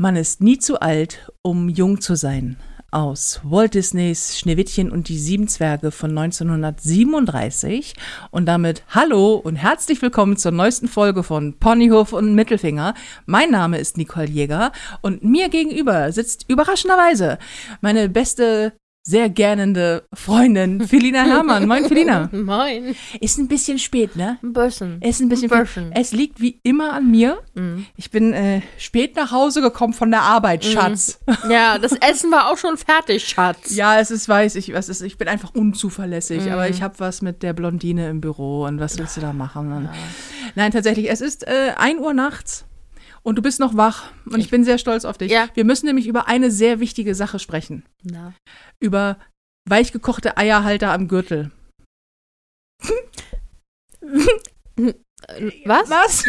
Man ist nie zu alt, um jung zu sein. Aus Walt Disneys Schneewittchen und die sieben Zwerge von 1937. Und damit hallo und herzlich willkommen zur neuesten Folge von Ponyhof und Mittelfinger. Mein Name ist Nicole Jäger und mir gegenüber sitzt überraschenderweise meine beste sehr gernende Freundin Felina Herrmann. Moin, Felina. Moin. Ist ein bisschen spät, ne? Ein bisschen. Ist ein bisschen Ein bisschen. Es liegt wie immer an mir. Mhm. Ich bin äh, spät nach Hause gekommen von der Arbeit, Schatz. Ja, das Essen war auch schon fertig, Schatz. Ja, es ist, weiß ich, was ist, ich bin einfach unzuverlässig, Mhm. aber ich habe was mit der Blondine im Büro und was willst du da machen? Und, Nein, tatsächlich, es ist äh, 1 Uhr nachts und du bist noch wach und ich bin sehr stolz auf dich. Ja. Wir müssen nämlich über eine sehr wichtige Sache sprechen. Na. Über weichgekochte Eierhalter am Gürtel. Was? Was?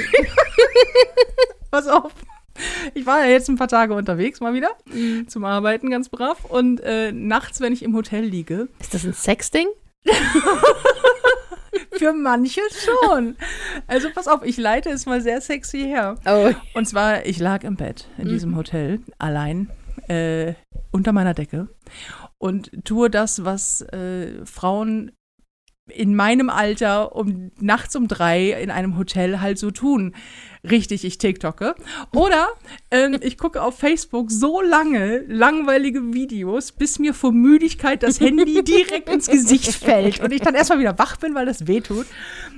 Pass auf. Ich war ja jetzt ein paar Tage unterwegs, mal wieder, Mhm. zum Arbeiten, ganz brav. Und äh, nachts, wenn ich im Hotel liege, Ist das ein Sexding? für manche schon. Also pass auf, ich leite es mal sehr sexy her. Oh. Und zwar, ich lag im Bett in Mhm. diesem Hotel, allein, äh, unter meiner Decke und tue das, was äh, Frauen in meinem Alter um nachts um drei in einem Hotel halt so tun. Richtig, ich TikToke. Oder ähm, ich gucke auf Facebook so lange langweilige Videos, bis mir vor Müdigkeit das Handy direkt ins Gesicht fällt und ich dann erstmal wieder wach bin, weil das weh tut.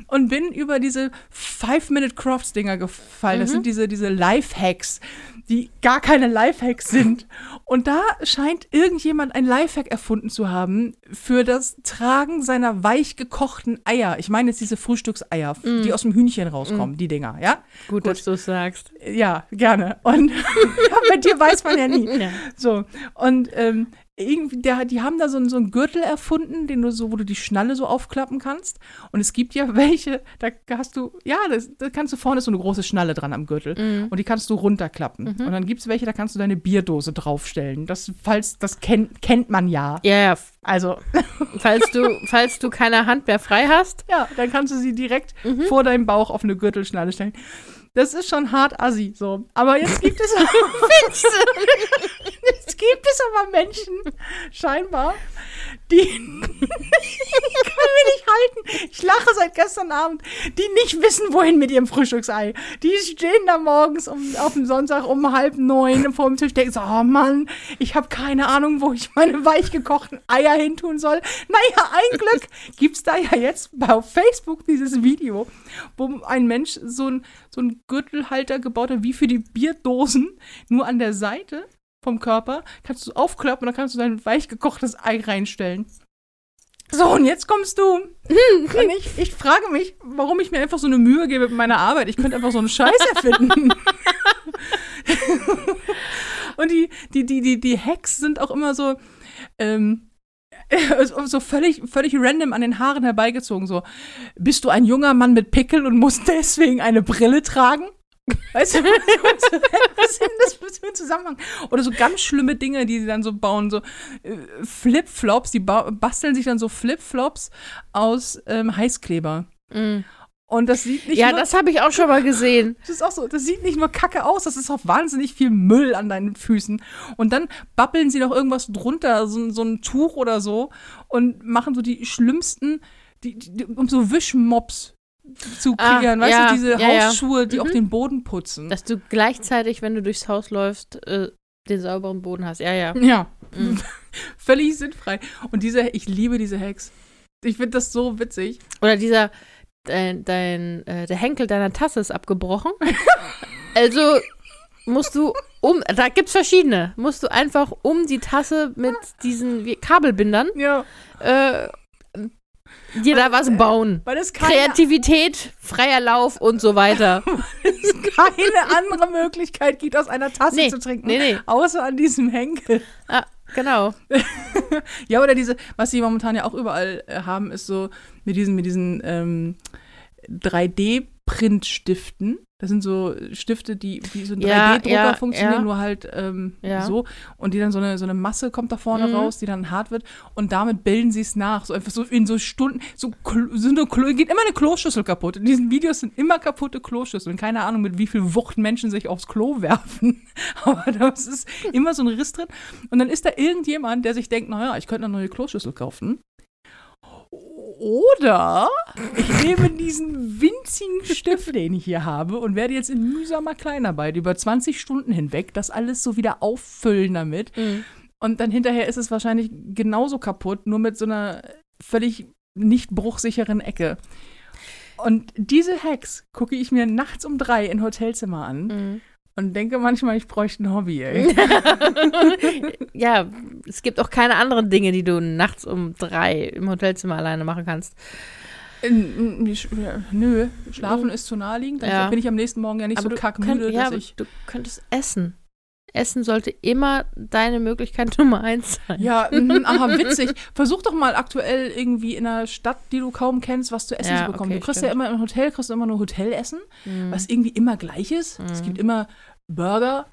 Und bin über diese Five-Minute-Crafts-Dinger gefallen. Das sind diese, diese Life-Hacks, die gar keine Life-Hacks sind. Und da scheint irgendjemand ein Lifehack erfunden zu haben für das Tragen seiner weich gekochten Eier. Ich meine jetzt diese Frühstückseier, die aus dem Hühnchen rauskommen, die Dinger, ja? Gut, dass du es sagst. Ja, gerne. Und bei dir weiß man ja nie. Ja. So, und ähm, irgendwie, der, die haben da so, einen- so einen Gürtel erfunden, den du so, wo du die Schnalle so aufklappen kannst. Und es gibt ja welche, da hast du, ja, das, da kannst du vorne ist so eine große Schnalle dran am Gürtel. Mhm. Und die kannst du runterklappen. Und dann gibt es welche, da kannst du deine Bierdose draufstellen. Das, falls, das kennt, kennt man ja. Ja, ja. Also, Falls du, falls du keine Hand mehr frei hast. ja, dann kannst du sie direkt Mhm. vor deinem Bauch auf eine Gürtelschnalle stellen. Das ist schon hart assi, so. Aber jetzt gibt es Jetzt gibt es aber Menschen, scheinbar, die ich kann mich nicht halten. Ich lache seit gestern Abend, die nicht wissen, wohin mit ihrem Frühstücksei. Die stehen da morgens um, auf dem Sonntag um halb neun vor dem Tisch, denken so, oh Mann, ich habe keine Ahnung, wo ich meine weich gekochten Eier hin tun soll. Naja, ein Glück gibt's da ja jetzt auf Facebook dieses Video, wo ein Mensch so ein, so ein Gürtelhalter gebaut hat, wie für die Bierdosen, nur an der Seite vom Körper, kannst du aufklappen und dann kannst du dein weich gekochtes Ei reinstellen. So, und jetzt kommst du. Und ich, ich frage mich, warum ich mir einfach so eine Mühe gebe mit meiner Arbeit. Ich könnte einfach so einen Scheiß erfinden. und die, die, die, die, die Hacks sind auch immer so, ähm, so völlig, völlig random an den Haaren herbeigezogen. So, bist du ein junger Mann mit Pickeln und musst deswegen eine Brille tragen? Weißt du, was, ist denn das für ein Zusammenhang? Oder so ganz schlimme Dinge, die sie dann so bauen, so äh, Flipflops, die ba basteln sich dann so Flipflops aus ähm, Heißkleber. Mhm. Und das sieht nicht Ja, nur, das habe ich auch schon mal gesehen. das ist auch so, das sieht nicht nur kacke aus, das ist auch wahnsinnig viel Müll an deinen Füßen. Und dann babbeln sie noch irgendwas drunter, so, so ein Tuch oder so, und machen so die schlimmsten, die, die, um so Wischmops zu Ah, kreieren, weißt ja, du, diese ja, ja. Hausschuhe, die Mhm. auch den Boden putzen. Dass du gleichzeitig, wenn du durchs Haus läufst, äh, den sauberen Boden hast. Ja, ja. ja, Mhm. völlig sinnfrei. Und diese, ich liebe diese Hacks. Ich finde das so witzig. Oder dieser, dein, dein äh, der Henkel deiner Tasse ist abgebrochen. also musst du um, da gibt's verschiedene, musst du einfach um die Tasse mit diesen Kabelbindern Ja, äh, da was bauen. weil Kreativität, freier Lauf und so weiter. es keine andere Möglichkeit gibt, aus einer Tasse Nee, zu trinken, nee, nee. außer an diesem Henkel. Ah, genau. Ja, oder diese, was sie momentan ja auch überall äh, haben, ist so mit diesen, mit diesen ähm, 3D- Printstiften. Das sind so Stifte, die wie so ein Ja, 3D-Drucker ja, funktionieren, ja. nur halt ähm, so. Und die dann so eine, so eine Masse kommt da vorne Mhm. raus, die dann hart wird. Und damit bilden sie es nach. So einfach so in so Stunden, so, so eine Klo, geht immer eine Kloschüssel kaputt. In diesen Videos sind immer kaputte Kloschüsseln. Keine Ahnung, mit wie viel Wucht Menschen sich aufs Klo werfen. Aber das ist immer so ein Riss drin. Und dann ist da irgendjemand, der sich denkt, naja, ich könnte eine neue Kloschüssel kaufen. Oder ich nehme diesen winzigen Stift, den ich hier habe, und werde jetzt in mühsamer Kleinarbeit über 20 Stunden hinweg das alles so wieder auffüllen damit. Mhm. Und dann hinterher ist es wahrscheinlich genauso kaputt, nur mit so einer völlig nicht bruchsicheren Ecke. Und diese Hacks gucke ich mir nachts um drei in Hotelzimmer an Mhm. Und denke manchmal, ich bräuchte ein Hobby, ey. ja, es gibt auch keine anderen Dinge, die du nachts um drei im Hotelzimmer alleine machen kannst. Nö, schlafen ist zu naheliegend. Dann Ja. bin ich am nächsten Morgen ja nicht so du kackmüde, könnt- ja, dass aber ich. du könntest essen. Essen sollte immer deine Möglichkeit Nummer eins sein. Ja, mhm, aha, witzig. Versuch doch mal aktuell irgendwie in einer Stadt, die du kaum kennst, was zu essen Ja, zu bekommen. okay, du kriegst ja stimmt. immer im Hotel, kriegst du immer nur Hotelessen, Mhm. was irgendwie immer gleich ist. Es Mhm. gibt immer Burger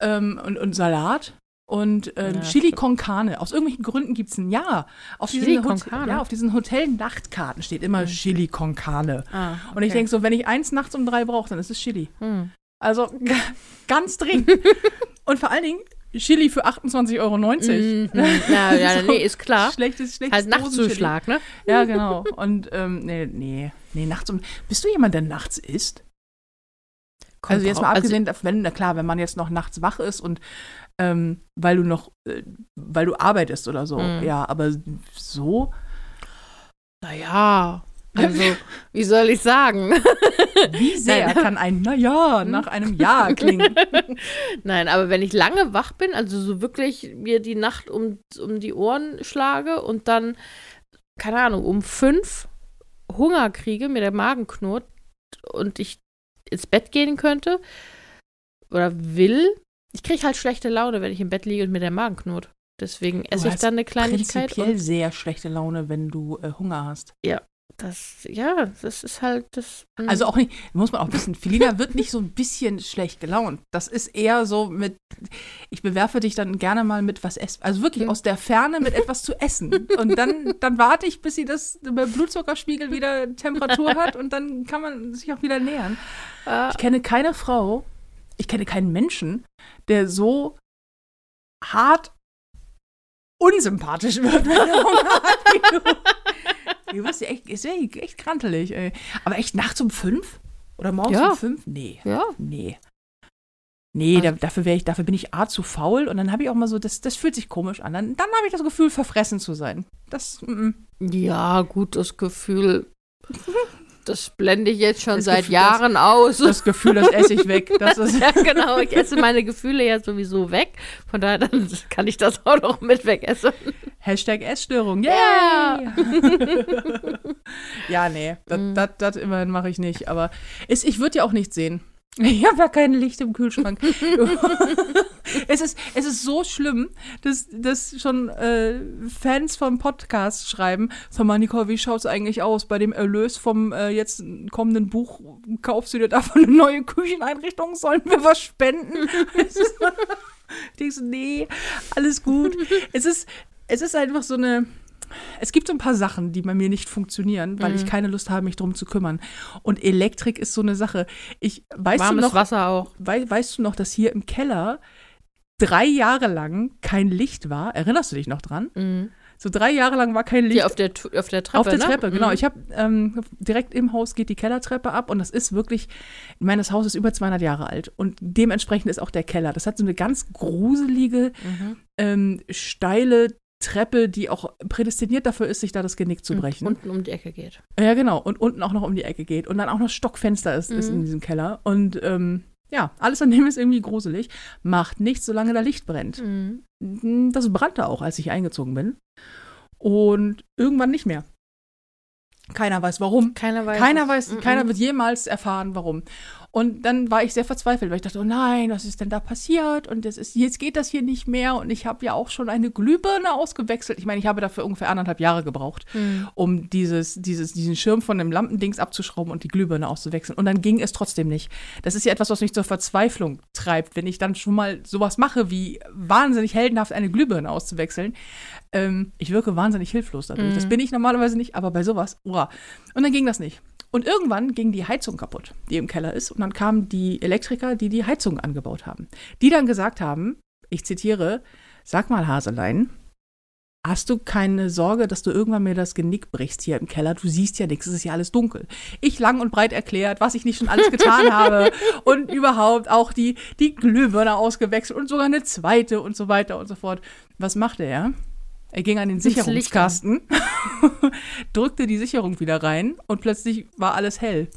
ähm, und, und Salat. Und ähm, Ja, Chili stimmt. con Carne. Aus irgendwelchen Gründen gibt es ein Ja. Auf Chili diesen, con Carne? ja, auf diesen Hotel-Nachtkarten steht immer Chili con Carne. Ah, Und ich okay. denke so, wenn ich eins nachts um drei brauche, dann ist es Chili. Hm. Also ganz dringend. und vor allen Dingen Chili für 28,90 Euro. Mhm. Ja, ja, So. nee, ist klar. Schlechtes, schlechtes Halt. Nachtzuschlag, ne? Ja, genau. Und ähm, nee, nee, nee, nachts um. Bist du jemand, der nachts isst? Kommt also jetzt mal abgesehen davon, wenn, na klar, wenn man jetzt noch nachts wach ist und ähm, weil du noch, äh, weil du arbeitest oder so, Mhm. ja, aber so, Naja, also, wie soll ich sagen? wie sehr Nein. kann ein Naja nach einem Ja klingen? Nein, aber wenn ich lange wach bin, also so wirklich mir die Nacht um, um die Ohren schlage und dann, keine Ahnung, um fünf Hunger kriege, mir der Magen knurrt und ich ins Bett gehen könnte oder will, ich kriege halt schlechte Laune, wenn ich im Bett liege und mir der Magen knurrt. Deswegen esse ich dann eine Kleinigkeit. Prinzipiell Und sehr schlechte Laune, wenn du äh, Hunger hast. Das, ja, das ist halt das. mm. Also auch nicht, muss man auch wissen, Felina wird nicht so ein bisschen schlecht gelaunt. Das ist eher so mit, ich bewerfe dich dann gerne mal mit was essen. Also wirklich Hm. aus der Ferne mit etwas zu essen. Und dann, dann warte ich, bis sie das beim Blutzuckerspiegel wieder Temperatur hat und dann kann man sich auch wieder nähern. Ah, Ich kenne keine Frau, ich kenne keinen Menschen, der so hart unsympathisch wird, wenn er Hunger hat wie du. Du wirst ja echt, ist ja echt krantelig, ey. Aber echt nachts um fünf? Oder morgens Ja. um fünf? Nee. ja. Nee. Nee, da, dafür, ich, dafür bin ich A zu faul und dann habe ich auch mal so, das, das fühlt sich komisch an. Dann, dann habe ich das Gefühl, verfressen zu sein. Das, mm, Ja, gut, das Gefühl, das blende ich jetzt schon Das seit Gefühl, Jahren aus. das Gefühl, das esse ich weg. Das ist, ja, genau. Ich esse meine Gefühle ja sowieso weg. Von daher dann kann ich das auch noch mit wegessen. Hashtag Essstörung. Yay! Ja. ja, nee, das, Mhm. das, das immerhin mache ich nicht. Aber ist, ich würde ja auch nicht sehen. Ich habe ja kein Licht im Kühlschrank. es, ist, es ist so schlimm, dass, dass schon äh, Fans vom Podcast schreiben, sag mal, Nicole, wie schaut es eigentlich aus? Bei dem Erlös vom äh, jetzt kommenden Buch kaufst du dir davon eine neue Kücheneinrichtung? Sollen wir was spenden? Ich denke so, nee, alles gut. Es ist, es ist einfach so eine. Es gibt so ein paar Sachen, die bei mir nicht funktionieren, weil ich Mhm. keine Lust habe, mich drum zu kümmern. Und Elektrik ist so eine Sache. Ich weißt Warmes du noch, Wasser auch. wei weißt du noch, dass hier im Keller drei Jahre lang kein Licht war? Erinnerst du dich noch dran? Mhm. So drei Jahre lang war kein Licht. Die auf der, auf der Treppe, Auf der ne? Treppe, genau. Mhm. Ich habe ähm, direkt im Haus geht die Kellertreppe ab und das ist wirklich, ich meine, das Haus ist über 200 Jahre alt und dementsprechend ist auch der Keller. Das hat so eine ganz gruselige, Mhm. ähm, steile Treppe, die auch prädestiniert dafür ist, sich da das Genick zu brechen. Und unten um die Ecke geht. ja, genau. Und unten auch noch um die Ecke geht und dann auch noch Stockfenster ist, ist in Mhm. diesem Keller. Und ähm, ja, alles an dem ist irgendwie gruselig. Macht nichts, solange da Licht brennt. Mhm. Das brannte auch, als ich eingezogen bin. Und irgendwann nicht mehr. Keiner weiß warum. Keiner weiß. Keiner weiß, Mhm. keiner wird jemals erfahren, warum. Und dann war ich sehr verzweifelt, weil ich dachte, oh nein, was ist denn da passiert? Und das ist, jetzt geht das hier nicht mehr. Und ich habe ja auch schon eine Glühbirne ausgewechselt. Ich meine, ich habe dafür ungefähr anderthalb Jahre gebraucht, um dieses, dieses, diesen Schirm von dem Lampendings abzuschrauben und die Glühbirne auszuwechseln. Und dann ging es trotzdem nicht. Das ist ja etwas, was mich zur Verzweiflung treibt, wenn ich dann schon mal sowas mache, wie wahnsinnig heldenhaft eine Glühbirne auszuwechseln. Ähm, ich wirke wahnsinnig hilflos dadurch. Das bin ich normalerweise nicht, aber bei sowas, hurra. Und dann ging das nicht. Und irgendwann ging die Heizung kaputt, die im Keller ist. Und dann kamen die Elektriker, die die Heizung angebaut haben. Die dann gesagt haben, ich zitiere, sag mal Haselein, hast du keine Sorge, dass du irgendwann mir das Genick brichst hier im Keller? Du siehst ja nichts, es ist ja alles dunkel. Ich lang und breit erklärt, was ich nicht schon alles getan habe und überhaupt auch die, die Glühbirne ausgewechselt und sogar eine zweite und so weiter und so fort. Was machte er? Er ging an den Sicherungskasten, drückte die Sicherung wieder rein und plötzlich war alles hell.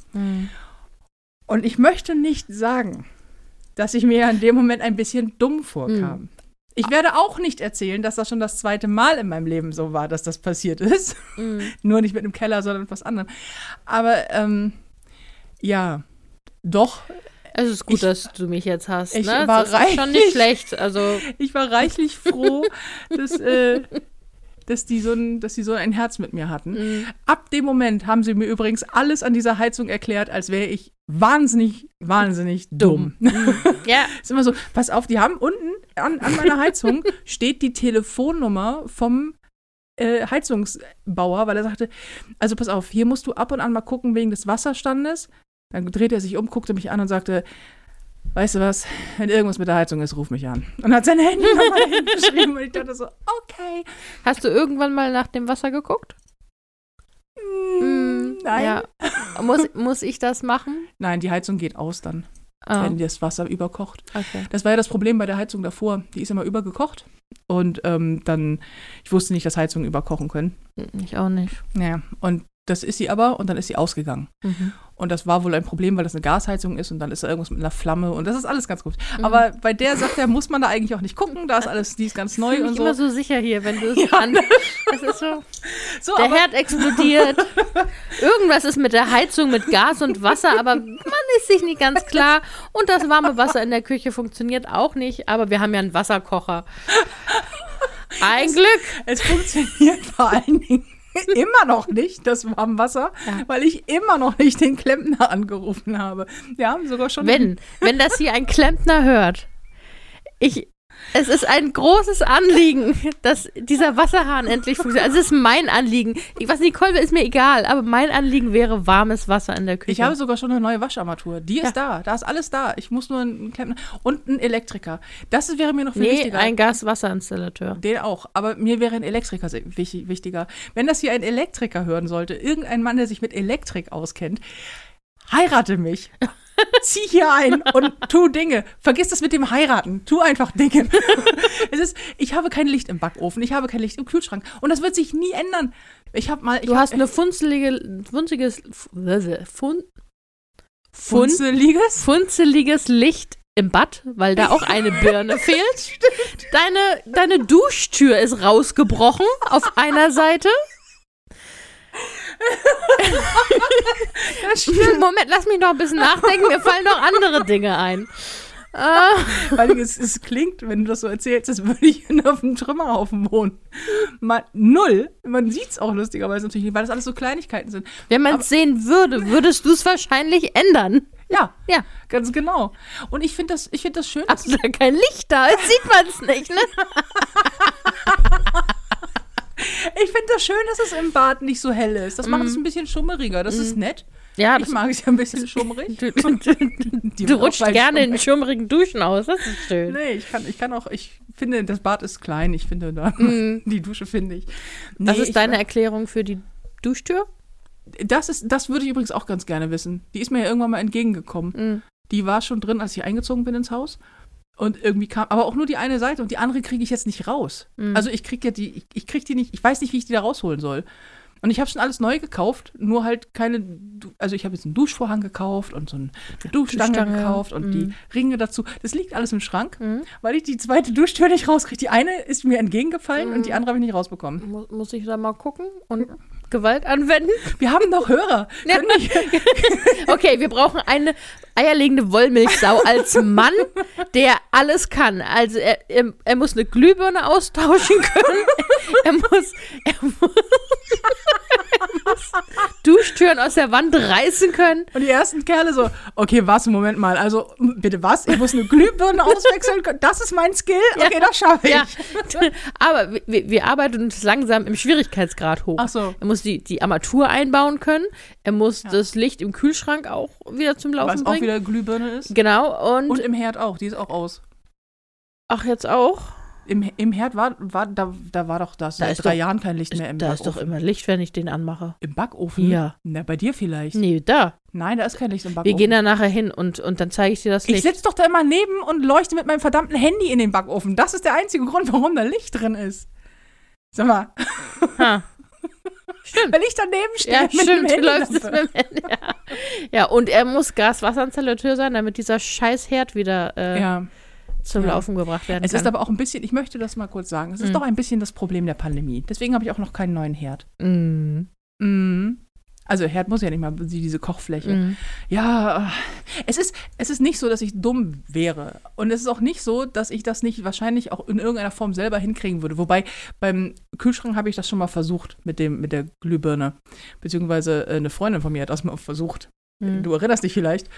Und ich möchte nicht sagen, dass ich mir in dem Moment ein bisschen dumm vorkam. Ich werde auch nicht erzählen, dass das schon das zweite Mal in meinem Leben so war, dass das passiert ist. Nur nicht mit einem Keller, sondern mit was anderem. Aber ähm, ja, doch, es ist gut, Ich- dass du mich jetzt hast. ich ne? war das ist schon nicht schlecht. Also ich war reichlich froh, dass, äh, dass, die so ein, dass die so ein Herz mit mir hatten. Ab dem Moment haben sie mir übrigens alles an dieser Heizung erklärt, als wäre ich wahnsinnig, wahnsinnig dumm. ja, ist immer so, pass auf, die haben unten an, an meiner Heizung steht die Telefonnummer vom äh, Heizungsbauer, weil er sagte, also pass auf, hier musst du ab und an mal gucken wegen des Wasserstandes. Dann drehte er sich um, guckte mich an und sagte, weißt du was, wenn irgendwas mit der Heizung ist, ruf mich an. Und hat seine Handynummer dahin geschrieben und ich dachte so, okay. hast du irgendwann mal nach dem Wasser geguckt? Mm, nein. Ja. Muss, muss ich das machen? Nein, die Heizung geht aus dann, Ah, wenn das Wasser überkocht. okay. Das war ja das Problem bei der Heizung davor. Die ist immer übergekocht. Und ähm, dann, ich wusste nicht, dass Heizungen überkochen können. Ich auch nicht. Naja, und das ist sie aber und dann ist sie ausgegangen. Mhm. Und das war wohl ein Problem, weil das eine Gasheizung ist und dann ist da irgendwas mit einer Flamme und das ist alles ganz gut. Mhm. Aber bei der sagt er, muss man da eigentlich auch nicht gucken, da ist alles, die ist ganz Ich neu und so. immer so sicher hier, wenn du es Ja. an. Das ist so. so Der Herd explodiert. Irgendwas ist mit der Heizung, mit Gas und Wasser, aber man ist sich nicht ganz klar. Und das warme Wasser in der Küche funktioniert auch nicht, aber wir haben ja einen Wasserkocher. Ein Glück. es funktioniert vor allen Dingen immer noch nicht, das Warmwasser, Ja. weil ich immer noch nicht den Klempner angerufen habe. Wir haben sogar schon Wenn, wenn das hier ein Klempner hört, ich, es ist ein großes Anliegen, dass dieser Wasserhahn endlich funktioniert. Also es ist mein Anliegen. Ich, was Nicole will, ist mir egal, aber mein Anliegen wäre warmes Wasser in der Küche. Ich habe sogar schon eine neue Wascharmatur. Die ist da. Da ist alles da. Ich muss nur einen Klempner und einen Elektriker. Das wäre mir noch viel nee, wichtiger. ein Gas-Wasserinstallateur. Den auch. Aber mir wäre ein Elektriker wichtiger. Wenn das hier ein Elektriker hören sollte, irgendein Mann, der sich mit Elektrik auskennt, heirate mich. Zieh hier ein und tu Dinge. Vergiss das mit dem Heiraten. Tu einfach Dinge. es ist, ich habe kein Licht im Backofen, ich habe kein Licht im Kühlschrank. Und das wird sich nie ändern. Ich habe mal. Ich Du hab, hast eine funzelige, funziges, fun, fun, funzeliges. funzeliges Licht im Bad, weil da auch eine Birne fehlt. Deine, deine Duschtür ist rausgebrochen auf einer Seite. Moment, lass mich noch ein bisschen nachdenken. Mir fallen noch andere Dinge ein. Ah, Weil es, es klingt, wenn du das so erzählst, als würde ich auf einem Trümmerhaufen wohnen. Mal null. Man sieht es auch lustigerweise natürlich nicht, weil das alles so Kleinigkeiten sind. wenn man es sehen würde, würdest du es wahrscheinlich ändern. Ja, Ja, ganz genau. Und ich finde das, ich find das schön. du da kein Licht da? Jetzt sieht man es nicht, ne? Ich finde das schön, dass es im Bad nicht so hell ist. Das macht es ein bisschen schummeriger. Das ist nett. Ja, Ich das, mag es ja ein bisschen schummrig. du, du, du, du rutscht gerne in schummrig. schummrigen Duschen aus. Das ist schön. Nee, ich kann, ich kann auch, ich finde, das Bad ist klein. Ich finde da, die Dusche finde ich. Nee, ist ich- deine Erklärung für die Duschtür? Das ist, das würde ich übrigens auch ganz gerne wissen. Die ist mir ja irgendwann mal entgegengekommen. Mhm. Die war schon drin, als ich eingezogen bin ins Haus. Und irgendwie kam, aber auch nur die eine Seite und die andere kriege ich jetzt nicht raus. Mhm. Also ich kriege ja die, ich, ich kriege die nicht, ich weiß nicht, wie ich die da rausholen soll. Und ich habe schon alles neu gekauft, nur halt keine, also ich habe jetzt einen Duschvorhang gekauft und so ein- eine Duschstange, Duschstange, gekauft und mhm. die Ringe dazu. Das liegt alles im Schrank, Mhm. weil ich die zweite Duschtür nicht rauskriege. Die eine ist mir entgegengefallen und die andere habe ich nicht rausbekommen. Muss, muss ich da mal gucken? Und Gewalt anwenden? Wir haben noch Hörer. Okay, wir brauchen eine eierlegende Wollmilchsau als Mann, der alles kann. Also er, er, er muss eine Glühbirne austauschen können. Er muss, er muss, er muss Duschtüren aus der Wand reißen können. Und die ersten Kerle so, okay, was, Moment mal, also bitte was? Ich muss eine Glühbirne auswechseln können? Das ist mein Skill? Okay, das schaffe ich. Ja, aber wir, wir arbeiten uns langsam im Schwierigkeitsgrad hoch. Ach so. Er muss die, die Armatur einbauen können. Er muss das Licht im Kühlschrank auch wieder zum Laufen Was auch bringen. wieder Glühbirne ist. Genau, und, Und im Herd auch, die ist auch aus. ach, jetzt auch. Im, im Herd war, war da, da war doch das Da seit ist drei doch- Jahren kein Licht mehr im da ist doch Backofen. immer Licht, wenn ich den anmache. Im Backofen? Ja. Na, bei dir vielleicht. Nee, da. Nein, da ist kein Licht im Wir Backofen. gehen da nachher hin und, und dann zeige ich dir das ich Licht. sitze doch da immer neben und leuchte mit meinem verdammten Handy in den Backofen. Das ist der einzige Grund, warum da Licht drin ist. Sag mal, Ha. Stimmt. weil ich daneben stehe Ja, stimmt, du läufst es mit dem Handy. Ja. ja, und er muss Gas-Wasser-Installateur sein, damit dieser scheiß Herd wieder äh, Ja. Zum Ja. Laufen gebracht werden Es kann. ist aber auch ein bisschen, ich möchte das mal kurz sagen, es ist Mhm. doch ein bisschen das Problem der Pandemie. Deswegen habe ich auch noch keinen neuen Herd. Mm. Mhm. Also Herd muss ja nicht mal diese Kochfläche. Mm. Ja, äh, es ist, es ist nicht so, dass ich dumm wäre. Und es ist auch nicht so, dass ich das nicht wahrscheinlich auch in irgendeiner Form selber hinkriegen würde. Wobei beim Kühlschrank habe ich das schon mal versucht mit, dem, mit der Glühbirne. Beziehungsweise äh, eine Freundin von mir hat das mal versucht. Mm. Du erinnerst dich vielleicht.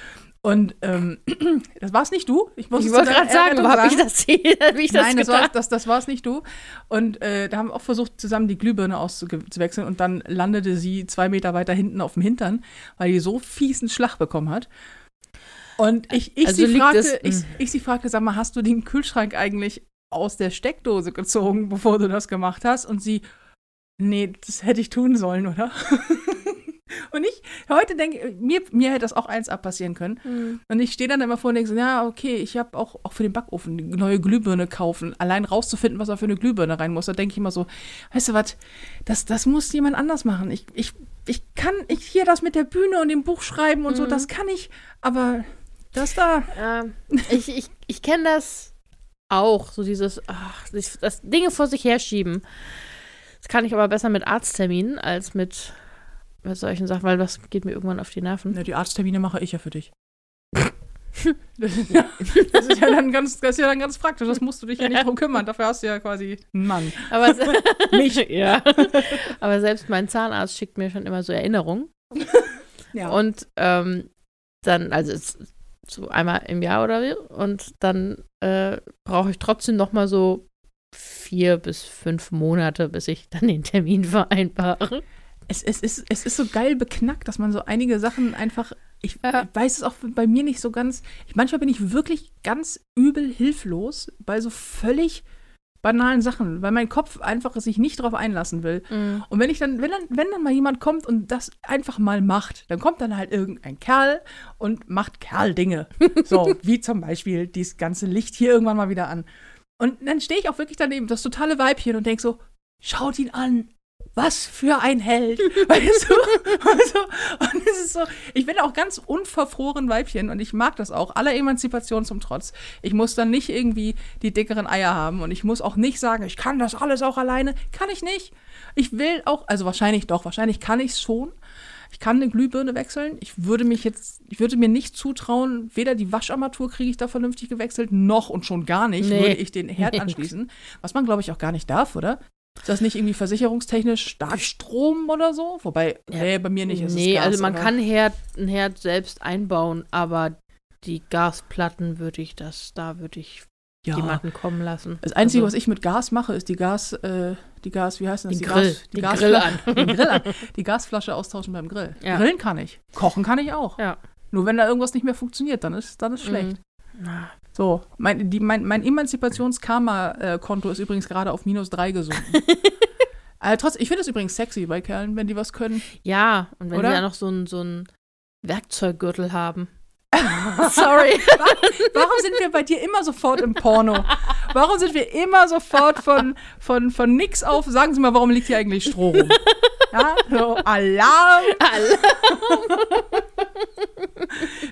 Und ähm, das war es nicht du. Ich, muss Ich wollte gerade sagen, aber habe ich das, hab ich das Nein, das war, das, das war es nicht du. Und äh, da haben wir auch versucht, zusammen die Glühbirne auszuwechseln. Und dann landete sie zwei Meter weiter hinten auf dem Hintern, weil die so fiesen Schlag bekommen hat. Und ich, ich, Also sie, fragte, es- ich, hm. ich sie fragte, sag mal, hast du den Kühlschrank eigentlich aus der Steckdose gezogen, bevor du das gemacht hast? Und sie, nee, das hätte ich tun sollen, oder? Und ich heute denke, mir, mir hätte das auch eins abpassieren können. Mm. Und ich stehe dann immer vor und denke so, ja, okay, ich habe auch, auch für den Backofen eine neue Glühbirne kaufen. Allein rauszufinden, was da für eine Glühbirne rein muss, da denke ich immer so, weißt du was, das, das muss jemand anders machen. Ich, ich, ich kann, ich hier das mit der Bühne und dem Buch schreiben und so, Mhm. das kann ich, aber das da, Ähm, ich ich, ich kenne das auch, so dieses, ach, das, das Dinge vor sich herschieben. Das kann ich aber besser mit Arztterminen als mit, mit solchen Sachen, weil das geht mir irgendwann auf die Nerven. na, die Arzttermine mache ich ja für dich. Das ist, ja, das ist ja dann ganz, das ist ja dann ganz praktisch. Das musst du dich ja nicht drum kümmern. Dafür hast du ja quasi einen Mann. Aber, Mich. ja. aber selbst mein Zahnarzt schickt mir schon immer so Erinnerungen. Ja. Und ähm, dann, also es, so einmal im Jahr oder wie, und dann äh, brauche ich trotzdem noch mal so vier bis fünf Monate, bis ich dann den Termin vereinbare. Es, es, ist, es ist so geil beknackt, dass man so einige Sachen einfach. Ich Ja. weiß es auch bei mir nicht so ganz. Ich, manchmal bin ich wirklich ganz übel hilflos bei so völlig banalen Sachen, weil mein Kopf einfach sich nicht darauf einlassen will. Und wenn ich dann, wenn dann, wenn dann mal jemand kommt und das einfach mal macht, dann kommt dann halt irgendein Kerl und macht Kerl-Dinge. So, wie zum Beispiel dieses ganze Licht hier irgendwann mal wieder an. Und dann stehe ich auch wirklich daneben, das totale Weibchen und denke so, schaut ihn an. Was für ein Held. Weißt du? Also, und es ist so, ich bin auch ganz unverfroren Weibchen und ich mag das auch. Aller Emanzipation zum Trotz. Ich muss dann nicht irgendwie die dickeren Eier haben und ich muss auch nicht sagen, ich kann das alles auch alleine. Kann ich nicht. Ich will auch, also wahrscheinlich doch, wahrscheinlich kann ich es schon. Ich kann eine Glühbirne wechseln. Ich würde mich jetzt, ich würde mir nicht zutrauen, weder die Wascharmatur kriege ich da vernünftig gewechselt, noch und schon gar nicht Nee. würde ich den Herd anschließen. Was man, glaube ich, auch gar nicht darf, oder? Ist das nicht irgendwie versicherungstechnisch Starkstrom oder so? Wobei, Ja. nee, bei mir nicht. ist nee, Gas, also man oder? kann Herd, einen Herd selbst einbauen, aber die Gasplatten würde ich das, da würde ich ja. jemanden kommen lassen. Das Einzige, also, was ich mit Gas mache, ist die Gas, äh, die Gas, wie heißt das? Den die Grill. Gas, die Den Grill an. den Grill an. Die Gasflasche austauschen beim Grill. Ja. Grillen kann ich. Kochen kann ich auch. Ja. Nur wenn da irgendwas nicht mehr funktioniert, dann ist, dann ist schlecht. Mhm. Ah, So, mein, die, mein, mein Emanzipations-Karma-Konto ist übrigens gerade auf minus drei gesunken. äh, trotz, ich finde es übrigens sexy bei Kerlen, wenn die was können. Ja, und wenn Oder? sie ja noch so einen so einen Werkzeuggürtel haben. Sorry. Warum sind wir bei dir immer sofort im Porno? Warum sind wir immer sofort von, von, von nix auf? Sagen Sie mal, warum liegt hier eigentlich Stroh rum? Ja, so, Alarm.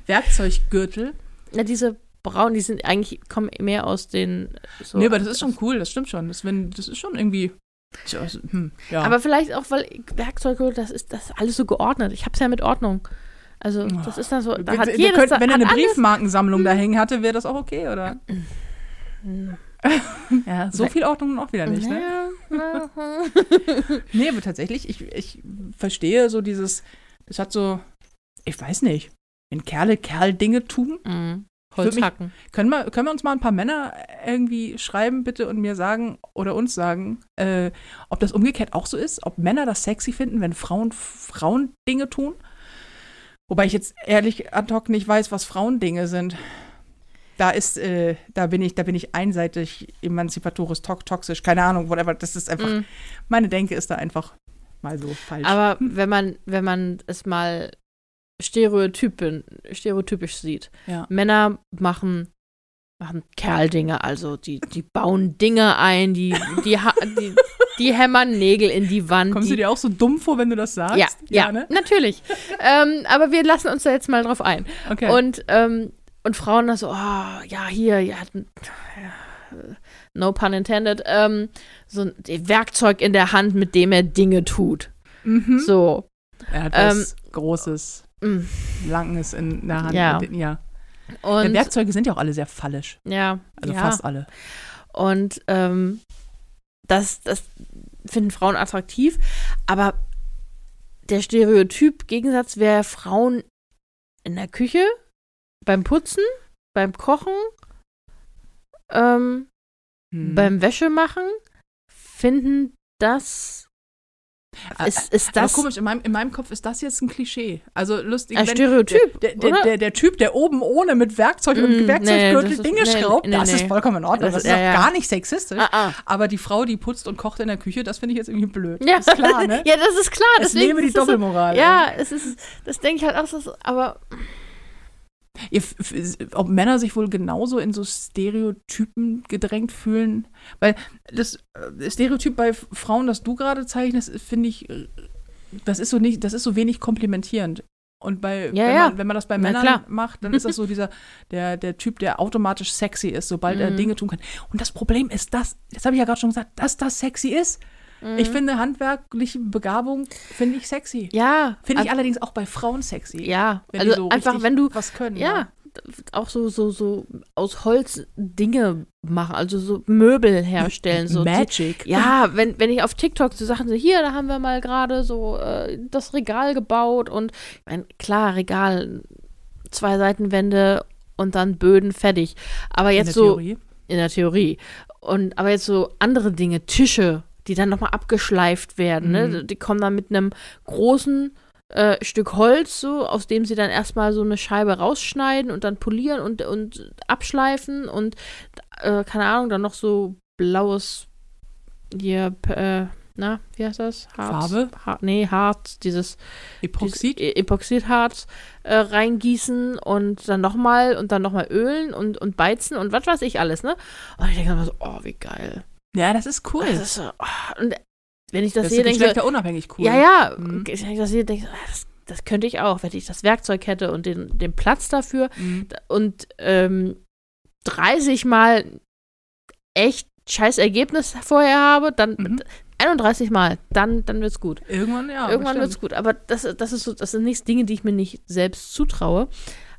Werkzeuggürtel. Ja, diese braunen, die sind eigentlich, kommen mehr aus den so. nee, aber das ist schon cool, das stimmt schon. Das, wenn, das ist schon irgendwie Tja, also, hm, ja. Aber vielleicht auch, weil Werkzeuge, das ist das ist alles so geordnet. Ich hab's ja mit Ordnung. Also, das ist dann so, da Wir- hat wir könnten, wenn er eine Briefmarkensammlung da hängen hatte, wäre das auch okay, oder? Hm. Ja, so viel Ordnung auch wieder nicht, ne? Ja, Nee, aber tatsächlich, ich, ich verstehe so dieses, das hat so, ich weiß nicht, wenn Kerle Kerl Dinge tun, Mhm. Würd mich- Holzhacken. können wir, können wir uns mal ein paar Männer irgendwie schreiben, bitte, und mir sagen oder uns sagen, äh, ob das umgekehrt auch so ist, ob Männer das sexy finden, wenn Frauen Frauen Dinge tun. Wobei ich jetzt ehrlich ad hoc nicht weiß, was Frauendinge sind. Da ist, äh, da bin ich, da bin ich einseitig, emanzipatorisch, to toxisch, keine Ahnung, whatever. Das ist einfach, Mhm. meine Denke ist da einfach mal so falsch. Aber wenn man, wenn man es mal Stereotypen, stereotypisch sieht, ja. Männer machen, machen Kerldinge, also die, die bauen Dinge ein, die, die, die, die hämmern Nägel in die Wand. Kommst die, du dir auch so dumm vor, wenn du das sagst? ja, ja, ne? natürlich. ähm, aber wir lassen uns da jetzt mal drauf ein. Okay. Und, ähm, und Frauen da so, oh, ja, hier, ja, ja, no pun intended, ähm, so ein Werkzeug in der Hand, mit dem er Dinge tut. mhm. So. Er hat ähm, was Großes, mm. Langes in der Hand. Ja. den- ja. Und, ja. Werkzeuge sind ja auch alle sehr fallisch. ja, Also ja. fast alle. Und ähm, das, das finden Frauen attraktiv. Aber der Stereotyp-Gegensatz wäre Frauen in der Küche, beim Putzen, beim Kochen, ähm, Hm. beim Wäschemachen, finden das. Ah, Ist, ist Aber das komisch, in meinem, in meinem Kopf ist das jetzt ein Klischee. Also lustig. ein Stereotyp? Der, der, oder? der, der Typ, der oben ohne mit Werkzeug Mm, und nee, Werkzeuggürtel das ist- Dinge nee, schraubt, nee, das nee. ist vollkommen in Ordnung. Das Das, ist- ja, gar nicht sexistisch. ah, ah. Aber die Frau, die putzt und kocht in der Küche, das finde ich jetzt irgendwie blöd. Ja. Ist klar, ne? ja, das ist klar. Deswegen lebe die das so- Doppelmoral. Ja, es ist, das denke ich halt auch, so, aber Ihr, ob Männer sich wohl genauso in so Stereotypen gedrängt fühlen? Weil das äh, Stereotyp bei Frauen, das du gerade zeichnest, finde ich, das ist so nicht, das ist so wenig komplimentierend. Und bei, Ja, wenn, ja. Man, wenn man das bei Na Männern klar. macht, dann ist das so dieser, der, der Typ, der automatisch sexy ist, sobald er Mhm. Dinge tun kann. Und das Problem ist das, das habe ich ja gerade schon gesagt, dass das sexy ist. Ich Mhm. finde handwerkliche Begabung, finde ich sexy. ja. Finde ich ab- allerdings auch bei Frauen sexy. Ja, Wenn also so einfach, wenn du, was können. ja, auch so, so, so aus Holz Dinge machen, also so Möbel herstellen. So, Magic. ja, wenn, wenn ich auf TikTok so Sachen sehe, hier, da haben wir mal gerade so äh, das Regal gebaut und ich meine, klar, Regal, zwei Seitenwände und dann Böden fertig. Aber In jetzt der so Theorie. in der Theorie. Und aber jetzt so andere Dinge, Tische, die dann nochmal abgeschleift werden, ne? Mhm. Die kommen dann mit einem großen äh, Stück Holz, so, aus dem sie dann erstmal so eine Scheibe rausschneiden und dann polieren und, und abschleifen und äh, keine Ahnung, dann noch so blaues hier, äh, na, wie heißt das? Farbe? Har nee, Harz, dieses Epoxid. dieses E- Epoxidharz äh, reingießen und dann nochmal und dann nochmal ölen und, und beizen und was weiß ich alles, ne? Und ich denke immer so, oh, wie geil. Ja, das ist cool. Das ist so, oh, und wenn ich das, das sehe, denke ich geschlechterunabhängig cool. ja, ja, Mhm. wenn ich das sehe, denke ich ah, das, das könnte ich auch, wenn ich das Werkzeug hätte und den, den Platz dafür Mhm. und ähm, 30 Mal echt scheiß Ergebnis vorher habe, dann Mhm. 31 Mal, dann, dann wird's gut. Irgendwann, ja. Irgendwann bestimmt. wird's gut. Aber das, das ist so, das sind nicht Dinge, die ich mir nicht selbst zutraue.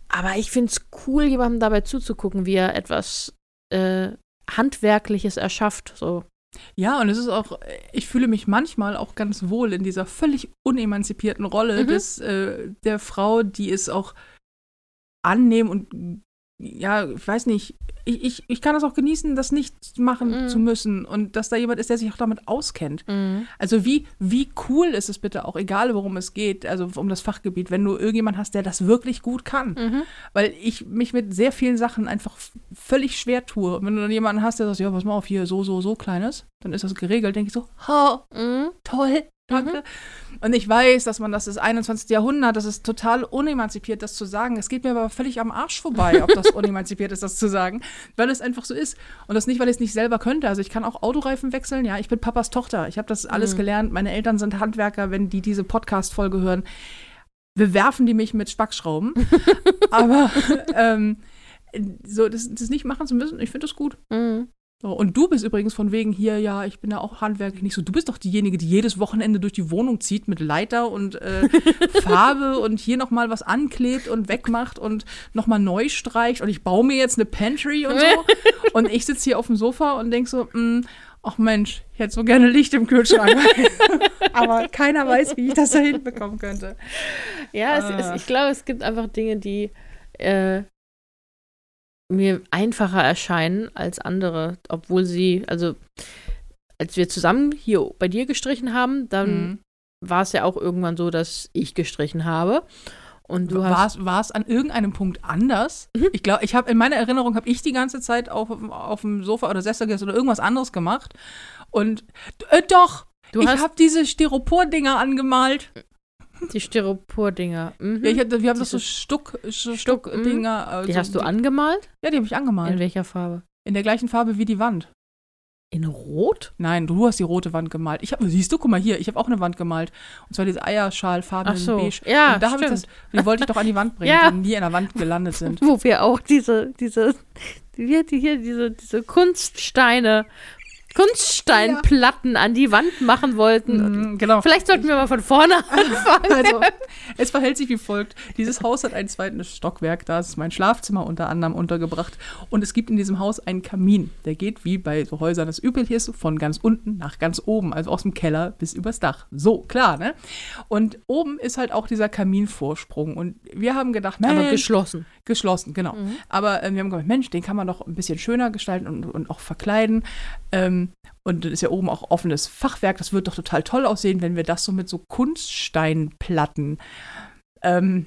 Aber ich finde es cool, jemandem dabei zuzugucken, wie er etwas äh, Handwerkliches erschafft. So. Ja, und es ist auch, ich fühle mich manchmal auch ganz wohl in dieser völlig unemanzipierten Rolle Mhm. des, äh, der Frau, die es auch annehmen und ja, ich weiß nicht, ich, ich, ich kann das auch genießen, das nicht machen Mhm. zu müssen und dass da jemand ist, der sich auch damit auskennt. Also wie, wie cool ist es bitte auch, egal worum es geht, also um das Fachgebiet, wenn du irgendjemand hast, der das wirklich gut kann. Mhm. Weil ich mich mit sehr vielen Sachen einfach völlig schwer tue. Und wenn du dann jemanden hast, der sagt, ja, pass mal auf, hier so, so, so kleines, dann ist das geregelt, denke ich so, ha, Mhm. toll, danke. Und ich weiß, dass man das ist 21. Jahrhundert, das ist total unemanzipiert, das zu sagen. Es geht mir aber völlig am Arsch vorbei, ob das unemanzipiert ist, das zu sagen, weil es einfach so ist. Und das nicht, weil ich es nicht selber könnte. Also ich kann auch Autoreifen wechseln, ja, ich bin Papas Tochter. Ich habe das alles Mhm. gelernt. Meine Eltern sind Handwerker, wenn die diese Podcast-Folge hören. Bewerfen die mich mit Spackschrauben. aber ähm, so, das, das nicht machen zu müssen, ich finde das gut. Mhm. So, und du bist übrigens von wegen hier, ja, ich bin da auch handwerklich nicht so. Du bist doch diejenige, die jedes Wochenende durch die Wohnung zieht mit Leiter und äh, Farbe und hier nochmal was anklebt und wegmacht und nochmal neu streicht. Und ich baue mir jetzt eine Pantry und so. und ich sitze hier auf dem Sofa und denk so, mh, ach Mensch, ich hätte so gerne Licht im Kühlschrank. Aber keiner weiß, wie ich das da hinbekommen könnte. Ja, es, Ah. es, ich glaube, es gibt einfach Dinge, die äh, mir einfacher erscheinen als andere, obwohl sie, also als wir zusammen hier bei dir gestrichen haben, dann Mhm. war es ja auch irgendwann so, dass ich gestrichen habe. Und du War hast. es, war es an irgendeinem Punkt anders? Mhm. Ich glaube, ich habe in meiner Erinnerung habe ich die ganze Zeit auf, auf dem Sofa oder Sessel gesessen oder irgendwas anderes gemacht. Und äh, doch, Du ich hast habe diese Styropor-Dinger angemalt. Die Styropor-Dinger. Mhm. Ja, ich hab, wir haben das so Stuck, Stuck, Stuck-Dinger. also die hast du angemalt? Ja, die habe ich angemalt. In welcher Farbe? In der gleichen Farbe wie die Wand. In Rot? Nein, du hast die rote Wand gemalt. Ich habe, siehst du, guck mal hier, ich habe auch eine Wand gemalt. Und zwar diese Eierschalfarben so. in beige. Ja, und da habe ich das, die wollte ich doch an die Wand bringen, Ja. die nie an der Wand gelandet sind. Wo wir auch diese, diese, hat die hier, diese, diese Kunststeine, Kunststeinplatten an die Wand machen wollten. Mhm, genau. Vielleicht sollten wir mal von vorne anfangen. Also, es verhält sich wie folgt. Dieses Haus hat ein zweites Stockwerk, da ist mein Schlafzimmer unter anderem untergebracht. Und es gibt in diesem Haus einen Kamin. Der geht, wie bei so Häusern es üblich ist, von ganz unten nach ganz oben, also aus dem Keller bis übers Dach. So, klar, ne? Und oben ist halt auch dieser Kaminvorsprung. Und wir haben gedacht, Aber Mensch, geschlossen. Geschlossen, genau. Aber ähm, wir haben gedacht, Mensch, den kann man doch ein bisschen schöner gestalten und, und auch verkleiden. Ähm, und das ist ja oben auch offenes Fachwerk. Das wird doch total toll aussehen, wenn wir das so mit so Kunststeinplatten ähm,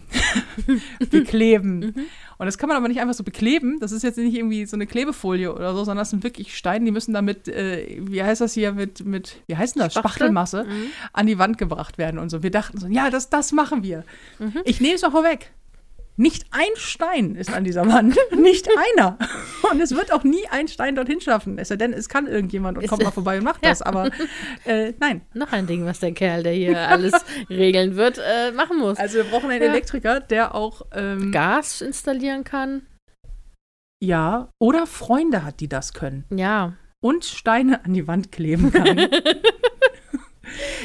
bekleben. Und das kann man aber nicht einfach so bekleben. Das ist jetzt nicht irgendwie so eine Klebefolie oder so, sondern das sind wirklich Steine, die müssen damit, äh, wie heißt das hier, mit, mit wie heißt denn das? Spachtel? Spachtelmasse Mhm. an die Wand gebracht werden und so. Wir dachten so, ja, das, das machen wir. Mhm. Ich nehme es mal vorweg. Nicht ein Stein ist an dieser Wand. Nicht einer. Und es wird auch nie ein Stein dorthin schaffen. Es sei denn, es kann irgendjemand und kommt mal vorbei und macht Ja. das. Aber äh, nein. Noch ein Ding, was der Kerl, der hier alles regeln wird, äh, machen muss. Also wir brauchen einen Ja. Elektriker, der auch ähm, Gas installieren kann. ja oder Freunde hat, die das können. Ja. Und Steine an die Wand kleben kann.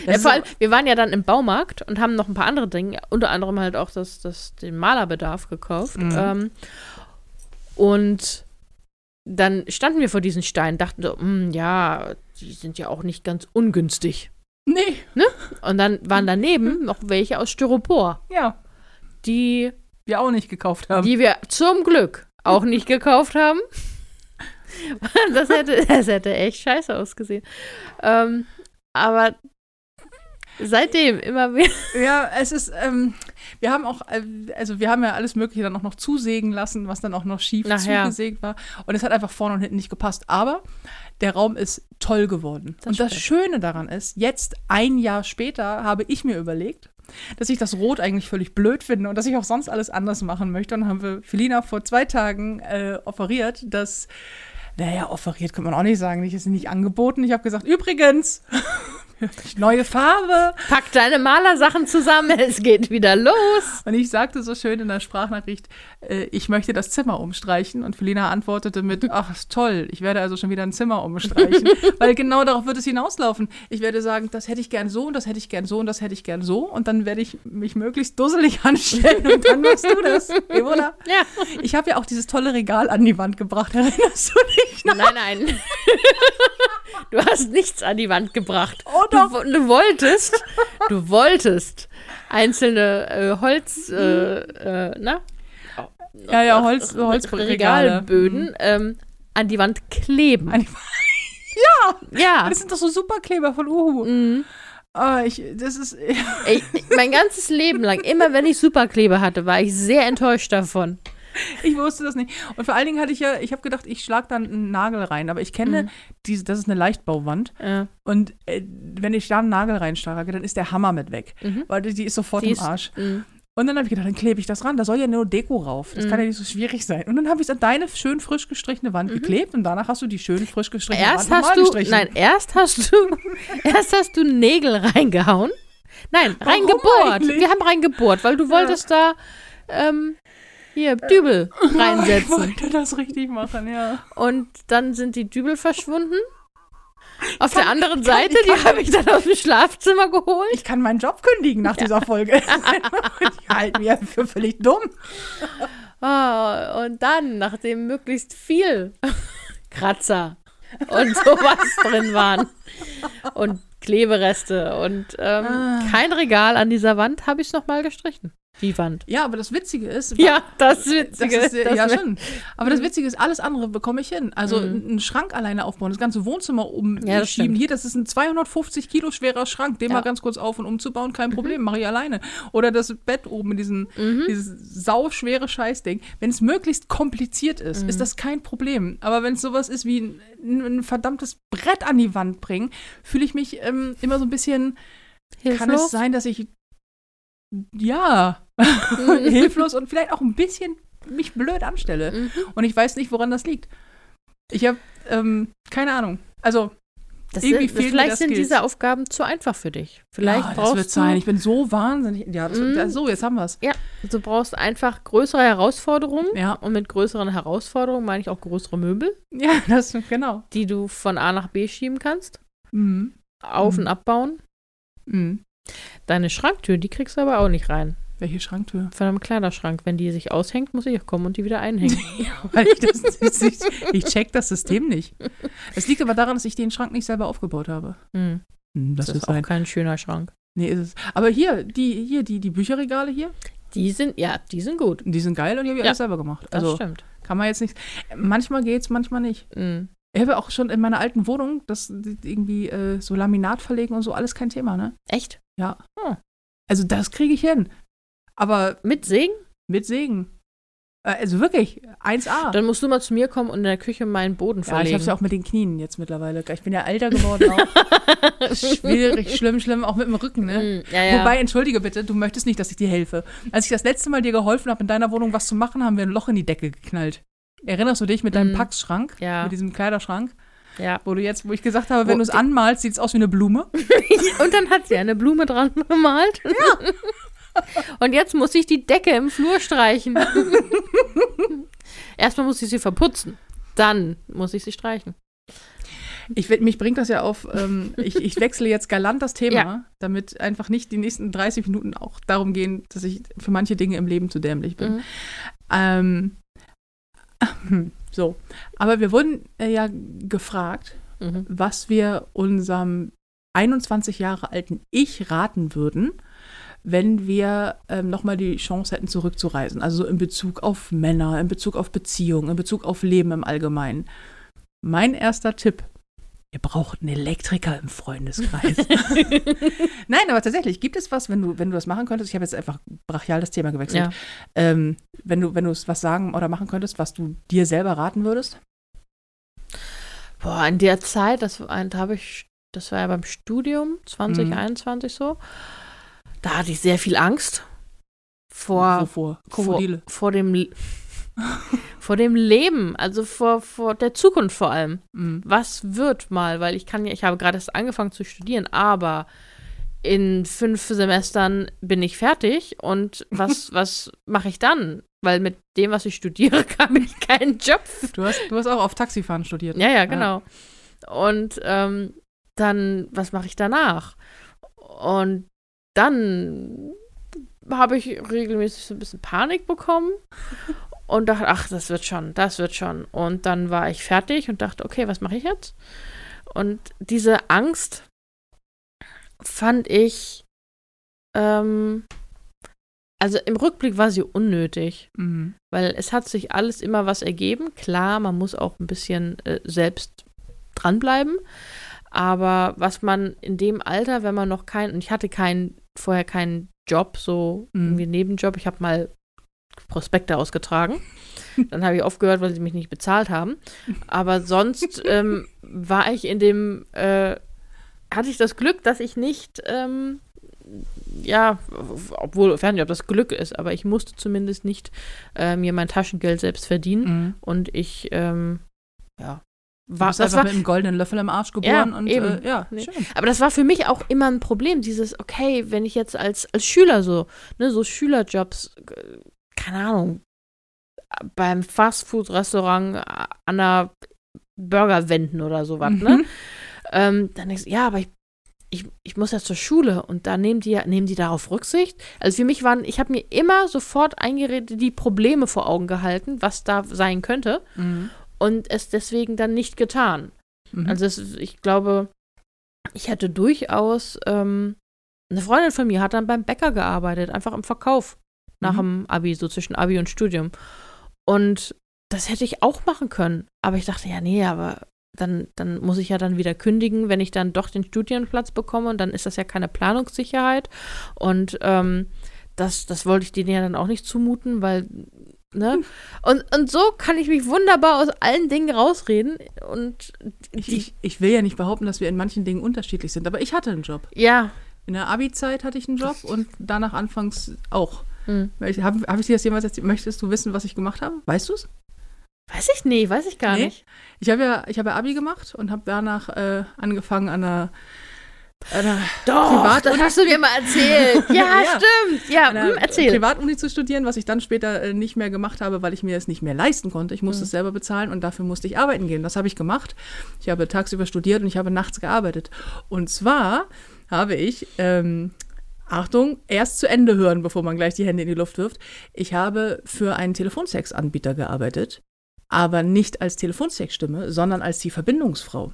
ja vor allem, wir waren ja dann im Baumarkt und haben noch ein paar andere Dinge, unter anderem halt auch das, das, den Malerbedarf gekauft. Mhm. Ähm, und dann standen wir vor diesen Steinen, dachten so, "Hm, ja, die sind ja auch nicht ganz ungünstig. nee, Und dann waren daneben noch welche aus Styropor, ja, die, wir auch nicht gekauft haben. die wir zum Glück auch nicht gekauft haben. Das hätte, das hätte echt scheiße ausgesehen. Ähm, aber seitdem immer mehr. Ja, es ist, ähm, wir haben auch, äh, also wir haben ja alles Mögliche dann auch noch zusägen lassen, was dann auch noch schief Nachher. zugesägt war. Und es hat einfach vorne und hinten nicht gepasst. Aber der Raum ist toll geworden. Das und das stimmt. Schöne daran ist, jetzt ein Jahr später habe ich mir überlegt, dass ich das Rot eigentlich völlig blöd finde und dass ich auch sonst alles anders machen möchte. Und dann haben wir Felina vor zwei Tagen äh, offeriert, dass, naja, offeriert kann man auch nicht sagen, ich ist nicht angeboten. Ich habe gesagt, übrigens, neue Farbe. Pack deine Malersachen zusammen, es geht wieder los. Und ich sagte so schön in der Sprachnachricht, äh, ich möchte das Zimmer umstreichen. Und Felina antwortete mit, ach, ist toll, ich werde also schon wieder ein Zimmer umstreichen. Weil genau darauf wird es hinauslaufen. Ich werde sagen, das hätte ich gern so und das hätte ich gern so und das hätte ich gern so. Und dann werde ich mich möglichst dusselig anstellen und dann machst du das. Ebola. Ja. Ich habe ja auch dieses tolle Regal an die Wand gebracht. Erinnerst du dich noch? Nein, nein. Du hast nichts an die Wand gebracht. Oh doch. wo- du wolltest, du wolltest einzelne äh, Holz, äh, äh, na? Ja, ja, Holz, Holzregale. Regalböden ähm, an die Wand kleben. Die ja. Ja. Das sind doch so Superkleber von Uhu. Mhm. Ah, ich, das ist. Ey, mein ganzes Leben lang, immer wenn ich Superkleber hatte, war ich sehr enttäuscht davon. Ich wusste das nicht. Und vor allen Dingen hatte ich ja, ich habe gedacht, ich schlage dann einen Nagel rein. Aber ich kenne diese, das ist eine Leichtbauwand. Ja. Und äh, wenn ich da einen Nagel reinschlage, dann ist der Hammer mit weg. Mhm. Weil die, ist sofort Die im ist- Arsch. Mhm. Und dann habe ich gedacht, dann klebe ich das ran. Da soll ja nur Deko rauf. Das Mhm. kann ja nicht so schwierig sein. Und dann habe ich es an deine schön frisch gestrichene Wand geklebt und danach hast du die schön frisch gestrichene Mhm. Erst Wand hast du, gestrichen. nein, erst hast du, erst hast du Nägel reingehauen. Nein, reingebohrt. Wir haben reingebohrt, weil du wolltest da, ähm, hier, Dübel Ich reinsetzen. wollte das richtig machen, ja. Und dann sind die Dübel verschwunden. Auf der anderen ich kann- Seite, ich kann- die habe ich dann aus dem Schlafzimmer geholt. Ich kann meinen Job kündigen nach dieser Folge. Die halten mich für völlig dumm. Ah, und dann, nachdem möglichst viel Kratzer und sowas drin waren und Klebereste und ähm, Ah. kein Regal an dieser Wand, habe ich es nochmal gestrichen. Die Wand. Ja, aber das Witzige ist, Ja, das das Witzige ist, ist, dass ja schon. Aber das Witzige ist, alles andere bekomme ich hin. Also Mhm. einen Schrank alleine aufbauen, das ganze Wohnzimmer umschieben. Ja, das. Hier, das ist ein 250 Kilo schwerer Schrank, den Ja. mal ganz kurz auf und umzubauen, kein Problem, mache ich alleine. Oder das Bett oben, diesen, Mhm. dieses sauschwere Scheißding. Wenn es möglichst kompliziert ist, Mhm. ist das kein Problem. Aber wenn es sowas ist wie ein, ein verdammtes Brett an die Wand bringen, fühle ich mich ähm, immer so ein bisschen, kann Hilflos? es sein, dass ich ja, Mhm. hilflos und vielleicht auch ein bisschen mich blöd anstelle. Mhm. Und ich weiß nicht, woran das liegt. Ich habe ähm, keine Ahnung. Also, Das Irgendwie sind, mir vielleicht sind Skills. diese Aufgaben zu einfach für dich. Vielleicht ja, brauchst das wird du, sein. Ich bin so wahnsinnig. Ja, das, Mhm. das, so, jetzt haben wir es. Ja, du brauchst einfach größere Herausforderungen. Ja. Und mit größeren Herausforderungen meine ich auch größere Möbel, Ja, das genau. die du von A nach B schieben kannst, Mhm. auf Mhm. und abbauen. Mhm. Deine Schranktür, die kriegst du aber auch nicht rein. Welche Schranktür? Von einem Kleiderschrank. Wenn die sich aushängt, muss ich auch kommen und die wieder einhängen. Weil ich, das, das, ich, ich check das System nicht. Es liegt aber daran, dass ich den Schrank nicht selber aufgebaut habe. Hm, Hm, das, das, ist auch sein. kein schöner Schrank. Nee, ist es. Aber hier, die, hier, die, die Bücherregale hier, Die sind, ja, die sind gut. die sind geil und die habe ich Ja, alles selber gemacht. Das Also stimmt. kann man jetzt nicht. Manchmal geht's, manchmal nicht. Hm. Ich habe auch schon in meiner alten Wohnung das irgendwie äh, so Laminat verlegen und so, alles kein Thema, ne? Echt? Also das kriege ich hin. Aber Mit Segen? mit Segen. Äh, also wirklich, 1A. Dann musst du mal zu mir kommen und in der Küche meinen Boden ja, ich verlegen. es ja auch mit den Knien jetzt mittlerweile. Ich bin ja älter geworden auch. Schwierig, schlimm, schlimm, auch mit dem Rücken, ne? Hm, ja, ja. Wobei, entschuldige bitte, du möchtest nicht, dass ich dir helfe. Als ich das letzte Mal dir geholfen habe, in deiner Wohnung was zu machen, haben wir ein Loch in die Decke geknallt. Erinnerst du dich mit deinem Mhm. Packschrank? Ja. Mit diesem Kleiderschrank? ja. Wo du jetzt, wo ich gesagt habe, wenn du es anmalst, sieht es aus wie eine Blume. Und dann hat sie eine Blume dran gemalt. Ja. Und jetzt muss ich die Decke im Flur streichen. Erstmal muss ich sie verputzen. Dann muss ich sie streichen. Ich, mich bringt das ja auf, ähm, ich, ich wechsle jetzt galant das Thema, Ja. damit einfach nicht die nächsten 30 Minuten auch darum gehen, dass ich für manche Dinge im Leben zu dämlich bin. Mhm. Ähm, so, aber wir wurden äh, ja gefragt, Mhm. was wir unserem 21 Jahre alten Ich raten würden, wenn wir ähm, nochmal die Chance hätten, zurückzureisen. Also in Bezug auf Männer, in Bezug auf Beziehungen, in Bezug auf Leben im Allgemeinen. Mein erster Tipp. Ihr braucht einen Elektriker im Freundeskreis. Nein, aber tatsächlich, gibt es was, wenn du, wenn du das machen könntest? Ich habe jetzt einfach brachial das Thema gewechselt. Ja. Ähm, wenn du, wenn du es was sagen oder machen könntest, was du dir selber raten würdest? Boah, in der Zeit, das, war- da habe ich, das war ja beim Studium, 2021 so, da hatte ich sehr viel Angst vor? Krokodile. vor, vor dem vor dem Leben, also vor, vor der Zukunft vor allem. Mhm. was wird mal, weil ich kann ja, ich habe gerade erst angefangen zu studieren, aber in fünf Semestern bin ich fertig und was, was mache ich dann? Weil mit dem, was ich studiere, kann ich keinen Job. Du hast, du hast auch auf Taxifahren studiert. Ja, ja, genau. Und ähm, dann, was mache ich danach? Und dann habe ich regelmäßig so ein bisschen Panik bekommen und dachte, ach, das wird schon, das wird schon. Und dann war ich fertig und dachte, okay, was mache ich jetzt? Und diese Angst fand ich, ähm, also im Rückblick war sie unnötig, Mhm. weil es hat sich alles immer was ergeben. Klar, man muss auch ein bisschen äh, selbst dranbleiben. Aber was man in dem Alter, wenn man noch keinen, und ich hatte keinen, vorher keinen Job, so Mhm. irgendwie einen Nebenjob, ich habe mal Prospekte ausgetragen. Dann habe ich aufgehört, weil sie mich nicht bezahlt haben. Aber sonst ähm, war ich in dem, äh, hatte ich das Glück, dass ich nicht, ähm, ja, obwohl, fern ob das Glück ist, aber ich musste zumindest nicht äh, mir mein Taschengeld selbst verdienen. Mhm. Und ich, ähm, ja, war, das einfach war, mit einem goldenen Löffel im Arsch geboren Ja, und eben. Äh, ja, Nee. schön. aber das war für mich auch immer ein Problem, dieses, okay, wenn ich jetzt als, als Schüler so, ne, so Schülerjobs, äh, keine Ahnung, beim Fastfood-Restaurant an der Burger wenden oder sowas, ne? Mhm. Ähm, dann denkst du, ja, aber ich, ich, ich muss ja zur Schule und da nehmen die, nehmen die darauf Rücksicht. Also für mich waren, ich habe mir immer sofort eingeredet, die Probleme vor Augen gehalten, was da sein könnte Mhm. Und es deswegen dann nicht getan. Mhm. Also es, ich glaube, ich hätte durchaus, ähm, eine Freundin von mir hat dann beim Bäcker gearbeitet, einfach im Verkauf nach Mhm. dem Abi, so zwischen Abi und Studium. Und das hätte ich auch machen können. Aber ich dachte, ja, nee, aber dann, dann muss ich ja dann wieder kündigen, wenn ich dann doch den Studienplatz bekomme. Und dann ist das ja keine Planungssicherheit. Und ähm, das, das wollte ich denen ja dann auch nicht zumuten, weil, ne? Und, und so kann ich mich wunderbar aus allen Dingen rausreden. Und ich, ich, ich will ja nicht behaupten, dass wir in manchen Dingen unterschiedlich sind, aber ich hatte einen Job. ja, In der Abi-Zeit hatte ich einen Job und danach anfangs auch. hm. Habe hab ich dir das jemals erzählt? Möchtest du wissen, was ich gemacht habe? Weißt du es? weiß ich nicht, weiß ich gar Nee. nicht. Ich habe ja, ich habe ja Abi gemacht und habe danach äh, angefangen an einer Doch, Privat- das hast du mir mal erzählt. Ja, Ja. stimmt. Ja, hm, erzähl. Privatuni zu studieren, was ich dann später äh, nicht mehr gemacht habe, weil ich mir es nicht mehr leisten konnte. Ich musste Mhm. es selber bezahlen und dafür musste ich arbeiten gehen. Das habe ich gemacht. Ich habe tagsüber studiert und ich habe nachts gearbeitet. Und zwar habe ich, ähm, Achtung, erst zu Ende hören, bevor man gleich die Hände in die Luft wirft. Ich habe für einen Telefonsex-Anbieter gearbeitet, aber nicht als Telefonsex-Stimme, sondern als die Verbindungsfrau.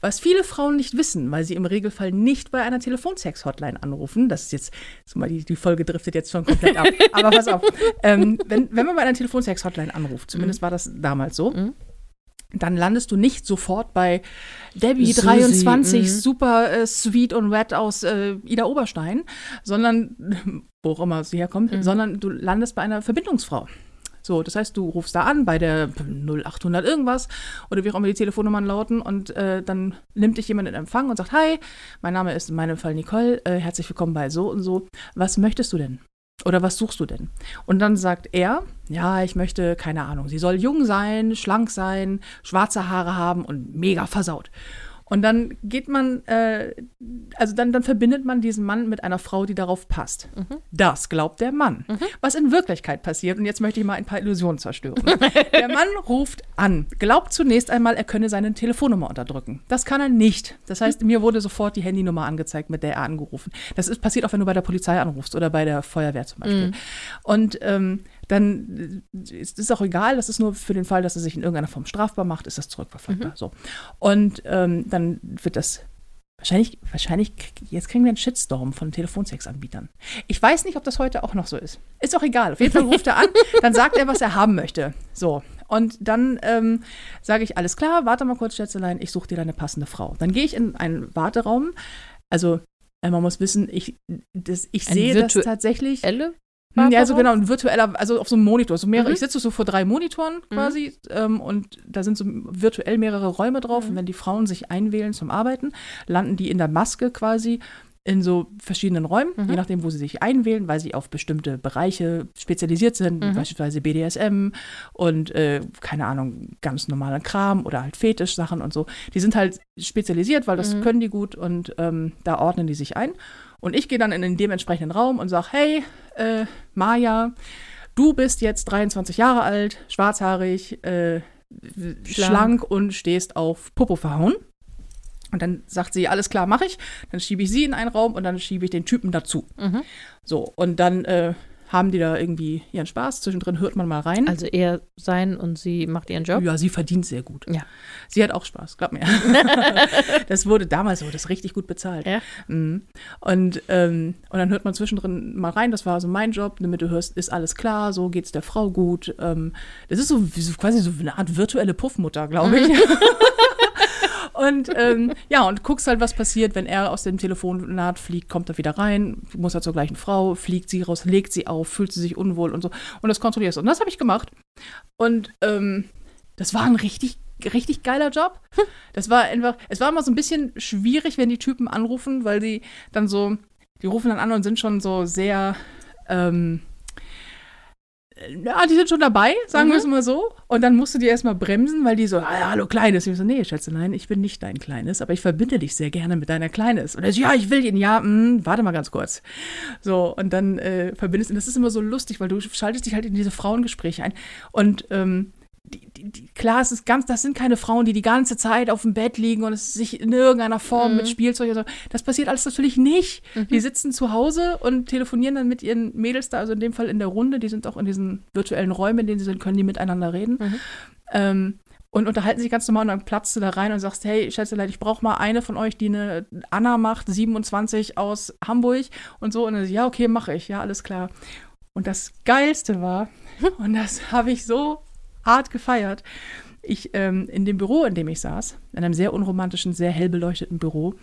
Was viele Frauen nicht wissen, weil sie im Regelfall nicht bei einer Telefonsex-Hotline anrufen, das ist jetzt, mal die, die Folge driftet jetzt schon komplett ab, aber pass auf, ähm, wenn, wenn man bei einer Telefonsex-Hotline anruft, zumindest war das damals so, Mhm. dann landest du nicht sofort bei Debbie Susi, 23, mhm. super äh, sweet und wet aus äh, Ida Oberstein, sondern, wo auch immer sie herkommt, Mhm. sondern du landest bei einer Verbindungsfrau. So, das heißt, du rufst da an bei der 0800 irgendwas oder wie auch immer die Telefonnummern lauten und äh, dann nimmt dich jemand in Empfang und sagt, hi, mein Name ist in meinem Fall Nicole, äh, herzlich willkommen bei so und so. Was möchtest du denn? Oder was suchst du denn? Und dann sagt er, ja, ich möchte, keine Ahnung, sie soll jung sein, schlank sein, schwarze Haare haben und mega versaut. Und dann geht man, äh, also dann, dann verbindet man diesen Mann mit einer Frau, die darauf passt. Das glaubt der Mann. Was in Wirklichkeit passiert, und jetzt möchte ich mal ein paar Illusionen zerstören. der Mann ruft an, glaubt zunächst einmal, er könne seine Telefonnummer unterdrücken. Das kann er nicht. Das heißt, mir wurde sofort die Handynummer angezeigt, mit der er angerufen. Das ist passiert auch, wenn du bei der Polizei anrufst oder bei der Feuerwehr zum Beispiel. Und ähm, dann äh, ist es auch egal, das ist nur für den Fall, dass er sich in irgendeiner Form strafbar macht, ist das zurückverfolgbar. So. Und ähm, dann wird das wahrscheinlich, wahrscheinlich, jetzt kriegen wir einen Shitstorm von Telefonsex-Anbietern. Ich weiß nicht, ob das heute auch noch so ist. Ist auch egal. Auf jeden Fall ruft er an, dann sagt er, was er haben möchte. So. Und dann ähm, sage ich, alles klar, warte mal kurz, Schätzelein, ich suche dir deine passende Frau. Dann gehe ich in einen Warteraum. Also, äh, man muss wissen, ich, das, ich Ein sehe das tatsächlich. Elle? Hm, Ja, so Warteraum? genau, ein virtueller, also auf so einem Monitor. So mehrere, Mhm. Ich sitze so vor drei Monitoren quasi ähm, und da sind so virtuell mehrere Räume drauf. Mhm. Und wenn die Frauen sich einwählen zum Arbeiten, landen die in der Maske quasi in so verschiedenen Räumen, Mhm. je nachdem, wo sie sich einwählen, weil sie auf bestimmte Bereiche spezialisiert sind, Mhm. beispielsweise BDSM und äh, keine Ahnung, ganz normalen Kram oder halt Fetischsachen und so. Die sind halt spezialisiert, weil das Mhm. können die gut und ähm, da ordnen die sich ein. Und ich gehe dann in den dementsprechenden Raum und sage, hey, äh, Maja, du bist jetzt 23 Jahre alt, schwarzhaarig, äh, schlank. und stehst auf Popo verhauen. Und dann sagt sie, alles klar, mache ich. Dann schiebe ich sie in einen Raum und dann schiebe ich den Typen dazu. Mhm. So, und dann äh, haben die da irgendwie ihren Spaß. Zwischendrin hört man mal rein. Also er sein und sie macht ihren Job. Ja, sie verdient sehr gut. Ja. Sie hat auch Spaß, glaub mir. das wurde damals wurde das richtig gut bezahlt. Ja. Mhm. Und, ähm, und dann hört man zwischendrin mal rein, das war so mein Job, damit du hörst, ist alles klar, so geht's der Frau gut. Ähm, das ist so, so quasi so eine Art virtuelle Puffmutter, glaube ich. Und ähm, ja, und guckst halt, was passiert, wenn er aus dem Telefonat fliegt, kommt er wieder rein, muss er zur gleichen Frau, fliegt sie raus, legt sie auf, fühlt sie sich unwohl und so. Und das kontrollierst du. Und das habe ich gemacht. Und ähm, das war ein richtig, richtig geiler Job. Das war einfach, es war immer so ein bisschen schwierig, wenn die Typen anrufen, weil die dann so, die rufen dann an und sind schon so sehr, ähm, ja, die sind schon dabei, sagen Mhm. wir es mal so. Und dann musst du die erstmal bremsen, weil die so, ah, hallo Kleines. Und ich so, nee, Schätzelein, ich bin nicht dein Kleines, aber ich verbinde dich sehr gerne mit deiner Kleines. Und er so, ja, ich will ihn, ja, mh, warte mal ganz kurz. So, und dann äh, verbindest, und das ist immer so lustig, weil du schaltest dich halt in diese Frauengespräche ein. Und ähm, die, die, die, klar, es ist ganz, das sind keine Frauen, die die ganze Zeit auf dem Bett liegen und es sich in irgendeiner Form mit Spielzeug oder so. Das passiert alles natürlich nicht. Die sitzen zu Hause und telefonieren dann mit ihren Mädels da, also in dem Fall in der Runde. Die sind auch in diesen virtuellen Räumen, in denen sie sind, können die miteinander reden. Ähm, und unterhalten sich ganz normal und dann platzt du da rein und sagst, hey, Schätzelein, ich brauche mal eine von euch, die eine Anna macht, 27 aus Hamburg und so. Und dann ja, okay, mache ich, ja, alles klar. Und das Geilste war, und das habe ich so hart gefeiert, ich ähm, in dem Büro, in dem ich saß, in einem sehr unromantischen, sehr hell beleuchteten Büro,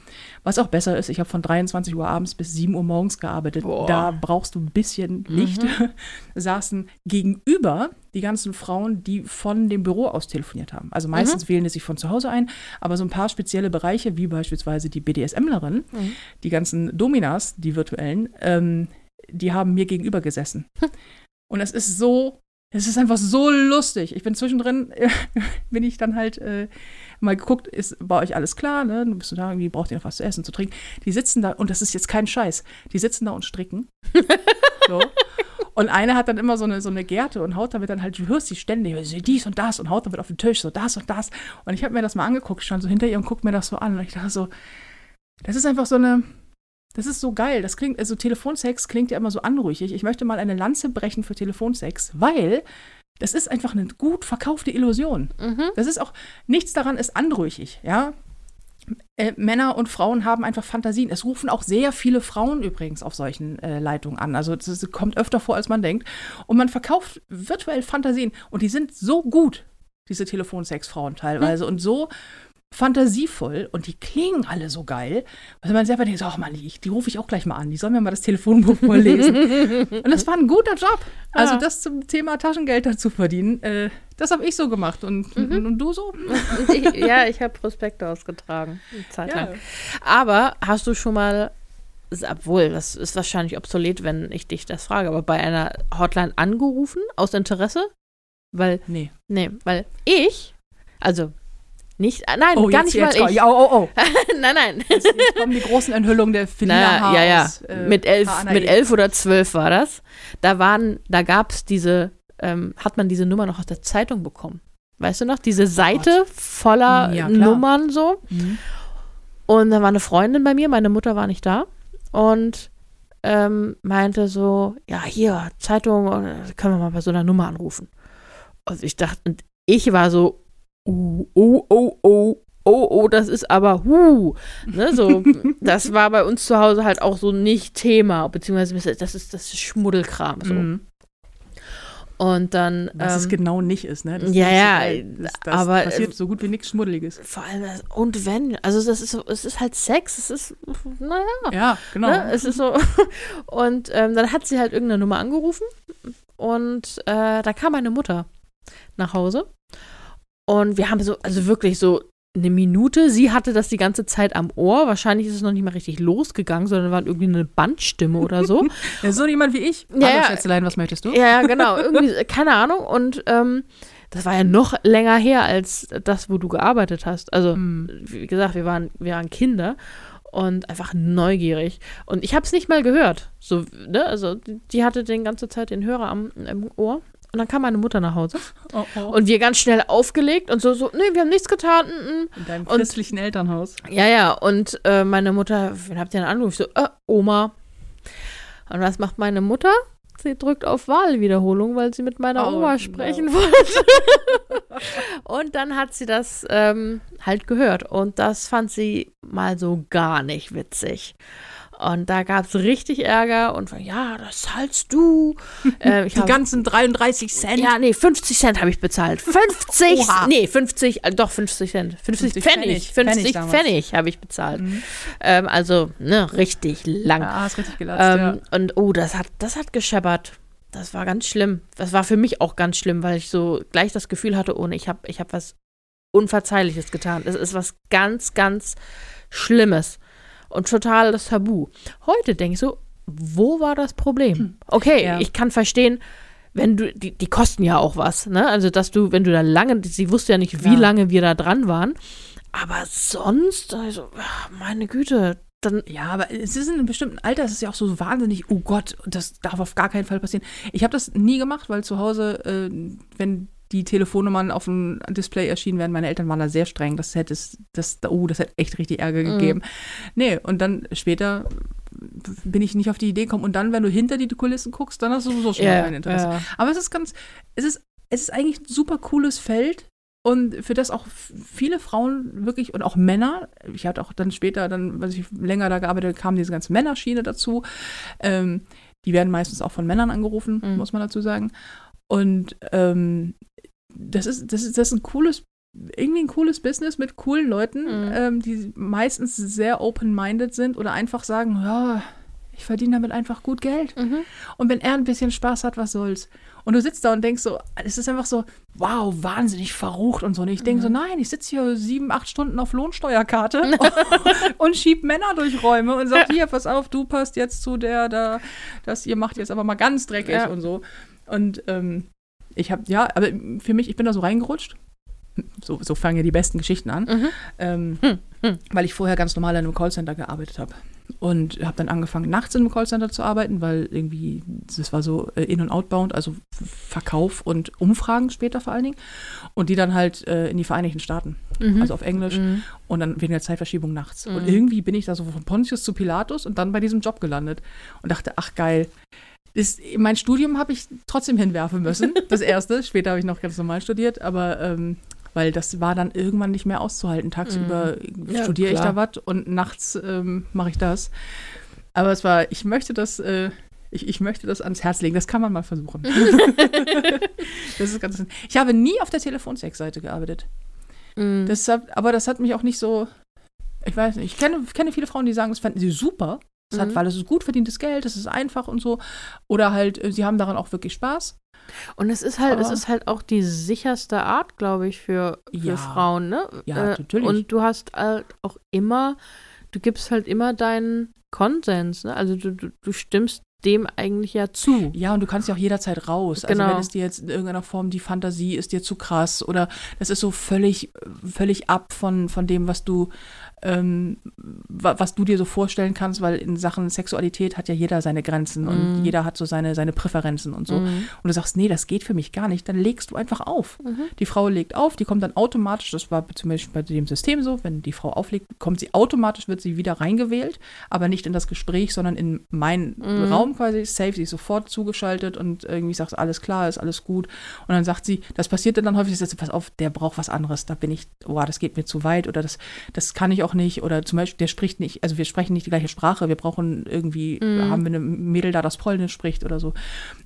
was auch besser ist, ich habe von 23 Uhr abends bis 7 Uhr morgens gearbeitet. Boah. Da brauchst du ein bisschen Licht. saßen gegenüber die ganzen Frauen, die von dem Büro aus telefoniert haben. Also meistens wählen die sich von zu Hause ein, aber so ein paar spezielle Bereiche, wie beispielsweise die BDSMlerin, die ganzen Dominas, die virtuellen, ähm, die haben mir gegenüber gesessen. Und es ist so, es ist einfach so lustig. Ich bin zwischendrin, bin ich dann halt äh, mal geguckt, ist bei euch alles klar, ne? Du bist du da, irgendwie braucht ihr noch was zu essen, zu trinken. Die sitzen da, und das ist jetzt kein Scheiß, die sitzen da und stricken. so. Und eine hat dann immer so eine, so eine Gerte und haut damit dann halt, du hörst sie ständig, dies und das und haut damit auf den Tisch, so das und das. Und ich habe mir das mal angeguckt, stand so hinter ihr und guck mir das so an. Und ich dachte so, das ist einfach so eine, das ist so geil. Das klingt, also Telefonsex klingt ja immer so anrüchig. Ich möchte mal eine Lanze brechen für Telefonsex, weil das ist einfach eine gut verkaufte Illusion. Mhm. Das ist auch, nichts daran ist anrüchig, ja. Äh, Männer und Frauen haben einfach Fantasien. Es rufen auch sehr viele Frauen übrigens auf solchen äh, Leitungen an. Also es kommt öfter vor, als man denkt. Und man verkauft virtuell Fantasien. Und die sind so gut, diese Telefonsex-Frauen teilweise. Und so fantasievoll und die klingen alle so geil, weil man selber denkt, ach Mann, die, die rufe ich auch gleich mal an, die sollen mir mal das Telefonbuch vorlesen. und das war ein guter Job. Also Ja. das zum Thema Taschengeld dazu verdienen, äh, das habe ich so gemacht. Und, und, und du so? Ich, ja, ich habe Prospekte ausgetragen, eine Zeit Ja. lang. Aber hast du schon mal, obwohl, das ist wahrscheinlich obsolet, wenn ich dich das frage, aber bei einer Hotline angerufen aus Interesse? Weil, Nee. nee, weil ich, also nicht, nein, Oh, gar jetzt, nicht jetzt, mal ich. Oh, oh, oh. nein, nein. Jetzt, jetzt kommen die großen Enthüllungen der Finja Na, ja, ja. äh, mit, elf, mit elf oder zwölf war das. Da waren, da gab es diese, ähm, hat man diese Nummer noch aus der Zeitung bekommen. Weißt du noch? Diese Seite voller Ja. Nummern so. Mhm. Und da war eine Freundin bei mir, meine Mutter war nicht da. Und ähm, meinte so, ja, hier, Zeitung, äh, können wir mal bei so einer Nummer anrufen. Und ich dachte, und ich war so, uh, oh, oh, oh, oh, oh, das ist aber, huh. Ne, so, das war bei uns zu Hause halt auch so nicht Thema, beziehungsweise das ist, das ist Schmuddelkram. So. Mhm. Und dann. Was es ähm, genau nicht ist, ne? Das ja, ja, das, das aber, passiert äh, so gut wie nichts Schmuddeliges. vor allem, das- und wenn, also das ist so, es ist halt Sex, es ist, naja, Ja, genau. Ne? Es ist so. Und ähm, dann hat sie halt irgendeine Nummer angerufen und äh, da kam meine Mutter nach Hause und wir haben so, also wirklich so eine Minute. Sie hatte das die ganze Zeit am Ohr. Wahrscheinlich ist es noch nicht mal richtig losgegangen, sondern war irgendwie eine Bandstimme oder so. Ja, so jemand wie ich. Ja, Hallo. Schätzelein, was möchtest du? ja, genau. Irgendwie, keine Ahnung. Und ähm, das war ja noch länger her als das, wo du gearbeitet hast. Also, Hm. wie gesagt, wir waren, wir waren Kinder und einfach neugierig. Und ich habe es nicht mal gehört. So, ne? Also, die hatte die ganze Zeit den Hörer am im Ohr. Und dann kam meine Mutter nach Hause. Oh, oh. Und wir ganz schnell aufgelegt und so, so, nee, wir haben nichts getan. mm, mm. In deinem und- christlichen Elternhaus. Ja, ja. Und äh, meine Mutter, wen habt ihr denn angerufen? Ich so, äh, Oma. Und was macht meine Mutter? Sie drückt auf Wahlwiederholung, weil sie mit meiner Oh, Oma no. sprechen wollte. und dann hat sie das ähm, halt gehört. Und das fand sie mal so gar nicht witzig. Und da gab es richtig Ärger und ja, das zahlst du. Äh, ich Die hab- ganzen 33 Cent. ja, nee, 50 Cent habe ich bezahlt. 50, Oha. nee, 50, äh, doch 50 Cent. 50, 50 Pfennig, Pfennig. 50 Pfennig Pfennig, habe ich bezahlt. Mhm. Ähm, also, ne, richtig lang. Ja, hast richtig gelatzt, ähm, Und oh, das hat, das hat gescheppert. Das war ganz schlimm. Das war für mich auch ganz schlimm, weil ich so gleich das Gefühl hatte, ohne ich habe ich hab was Unverzeihliches getan. Es ist was ganz, ganz Schlimmes und total das Tabu. Heute denke ich so, wo war das Problem? Okay, Ja. ich kann verstehen, wenn du, die, die kosten ja auch was, ne? Also, dass du, wenn du da lange, sie wusste ja nicht, wie Ja. lange wir da dran waren. Aber sonst, also, meine Güte, dann, Ja, aber es ist in einem bestimmten Alter, es ist ja auch so wahnsinnig, oh Gott, das darf auf gar keinen Fall passieren. Ich habe das nie gemacht, weil zu Hause, äh, wenn die Telefonnummern auf dem Display erschienen wären, meine Eltern waren da sehr streng. Das hätte es, das, oh, das hätte echt richtig Ärger gegeben. Nee, und dann später bin ich nicht auf die Idee gekommen. Und dann, wenn du hinter die Kulissen guckst, dann hast du sowieso schon Ja, kein Interesse. ja. Aber es ist ganz, es ist, es ist eigentlich ein super cooles Feld und für das auch viele Frauen wirklich und auch Männer, ich hatte auch dann später, dann, als ich länger da gearbeitet habe, kam diese ganze Männerschiene dazu. Ähm, die werden meistens auch von Männern angerufen, Mhm. muss man dazu sagen. Und ähm, das ist, das ist, das ist ein cooles, irgendwie ein cooles Business mit coolen Leuten, Mhm. ähm, die meistens sehr open-minded sind oder einfach sagen, ja, ich verdiene damit einfach gut Geld. Mhm. Und wenn er ein bisschen Spaß hat, was soll's? Und du sitzt da und denkst so, es ist einfach so, wow, wahnsinnig verrucht und so. Und ich denke so, nein, ich sitze hier sieben, acht Stunden auf Lohnsteuerkarte und schieb Männer durch Räume und sag, hier, pass auf, du passt jetzt zu der, da, das ihr macht jetzt aber mal ganz dreckig Ja. und so. Und ähm, ich habe, ja, aber für mich, ich bin da so reingerutscht. So, so fangen ja die besten Geschichten an. Mhm. Ähm, Hm, hm. weil ich vorher ganz normal in einem Callcenter gearbeitet habe. Und habe dann angefangen, nachts in einem Callcenter zu arbeiten, weil irgendwie, das war so äh, in- und outbound, also Verkauf und Umfragen später vor allen Dingen. Und die dann halt äh, in die Vereinigten Staaten, Mhm. also auf Englisch. Mhm. Und dann wegen der Zeitverschiebung nachts. Und Mhm. irgendwie bin ich da so von Pontius zu Pilatus und dann bei diesem Job gelandet. Und dachte, ach geil. Das, mein Studium habe ich trotzdem hinwerfen müssen. Das erste. Später habe ich noch ganz normal studiert, aber ähm, weil das war dann irgendwann nicht mehr auszuhalten. Tagsüber Ja, studiere ich da was und nachts ähm, mache ich das. Aber es war, ich möchte das, äh, ich, ich möchte das ans Herz legen. Das kann man mal versuchen. das ist ganz. Ich habe nie auf der Telefonsex-Seite gearbeitet. Mhm. Das hat, aber das hat mich auch nicht so. Ich weiß nicht. Ich kenne, kenne viele Frauen, die sagen, das fanden sie super. Das hat, Mhm. weil es ist gut verdientes Geld, es ist einfach und so. Oder halt, äh, sie haben daran auch wirklich Spaß. Und es ist halt, es Aber- ist halt auch die sicherste Art, glaube ich, für, für Ja. Frauen, ne? Ja, natürlich. Und du hast halt auch immer, du gibst halt immer deinen Konsens, ne? Also du, du, du stimmst dem eigentlich ja zu. Ja, und du kannst ja auch jederzeit raus. Also Genau. wenn es dir jetzt in irgendeiner Form die Fantasie ist dir zu krass oder das ist so völlig, völlig ab von, von dem, was du, ähm, wa- was du dir so vorstellen kannst, weil in Sachen Sexualität hat ja jeder seine Grenzen und Mhm. jeder hat so seine, seine Präferenzen und so. Mhm. Und du sagst, nee, das geht für mich gar nicht, dann legst du einfach auf. Mhm. Die Frau legt auf, die kommt dann automatisch, das war zum Beispiel bei dem System so, wenn die Frau auflegt, kommt sie automatisch, wird sie wieder reingewählt, aber nicht in das Gespräch, sondern in meinen Mhm. Raum quasi, safe, sie ist sofort zugeschaltet und irgendwie sagst, alles klar, ist alles gut. Und dann sagt sie, das passiert dann häufig, dass sie, pass auf, der braucht was anderes, da bin ich, boah, das geht mir zu weit oder das, das kann ich auch nicht oder zum Beispiel, der spricht nicht, also wir sprechen nicht die gleiche Sprache, wir brauchen irgendwie, Mhm. haben wir eine Mädel da, das Polnisch spricht oder so.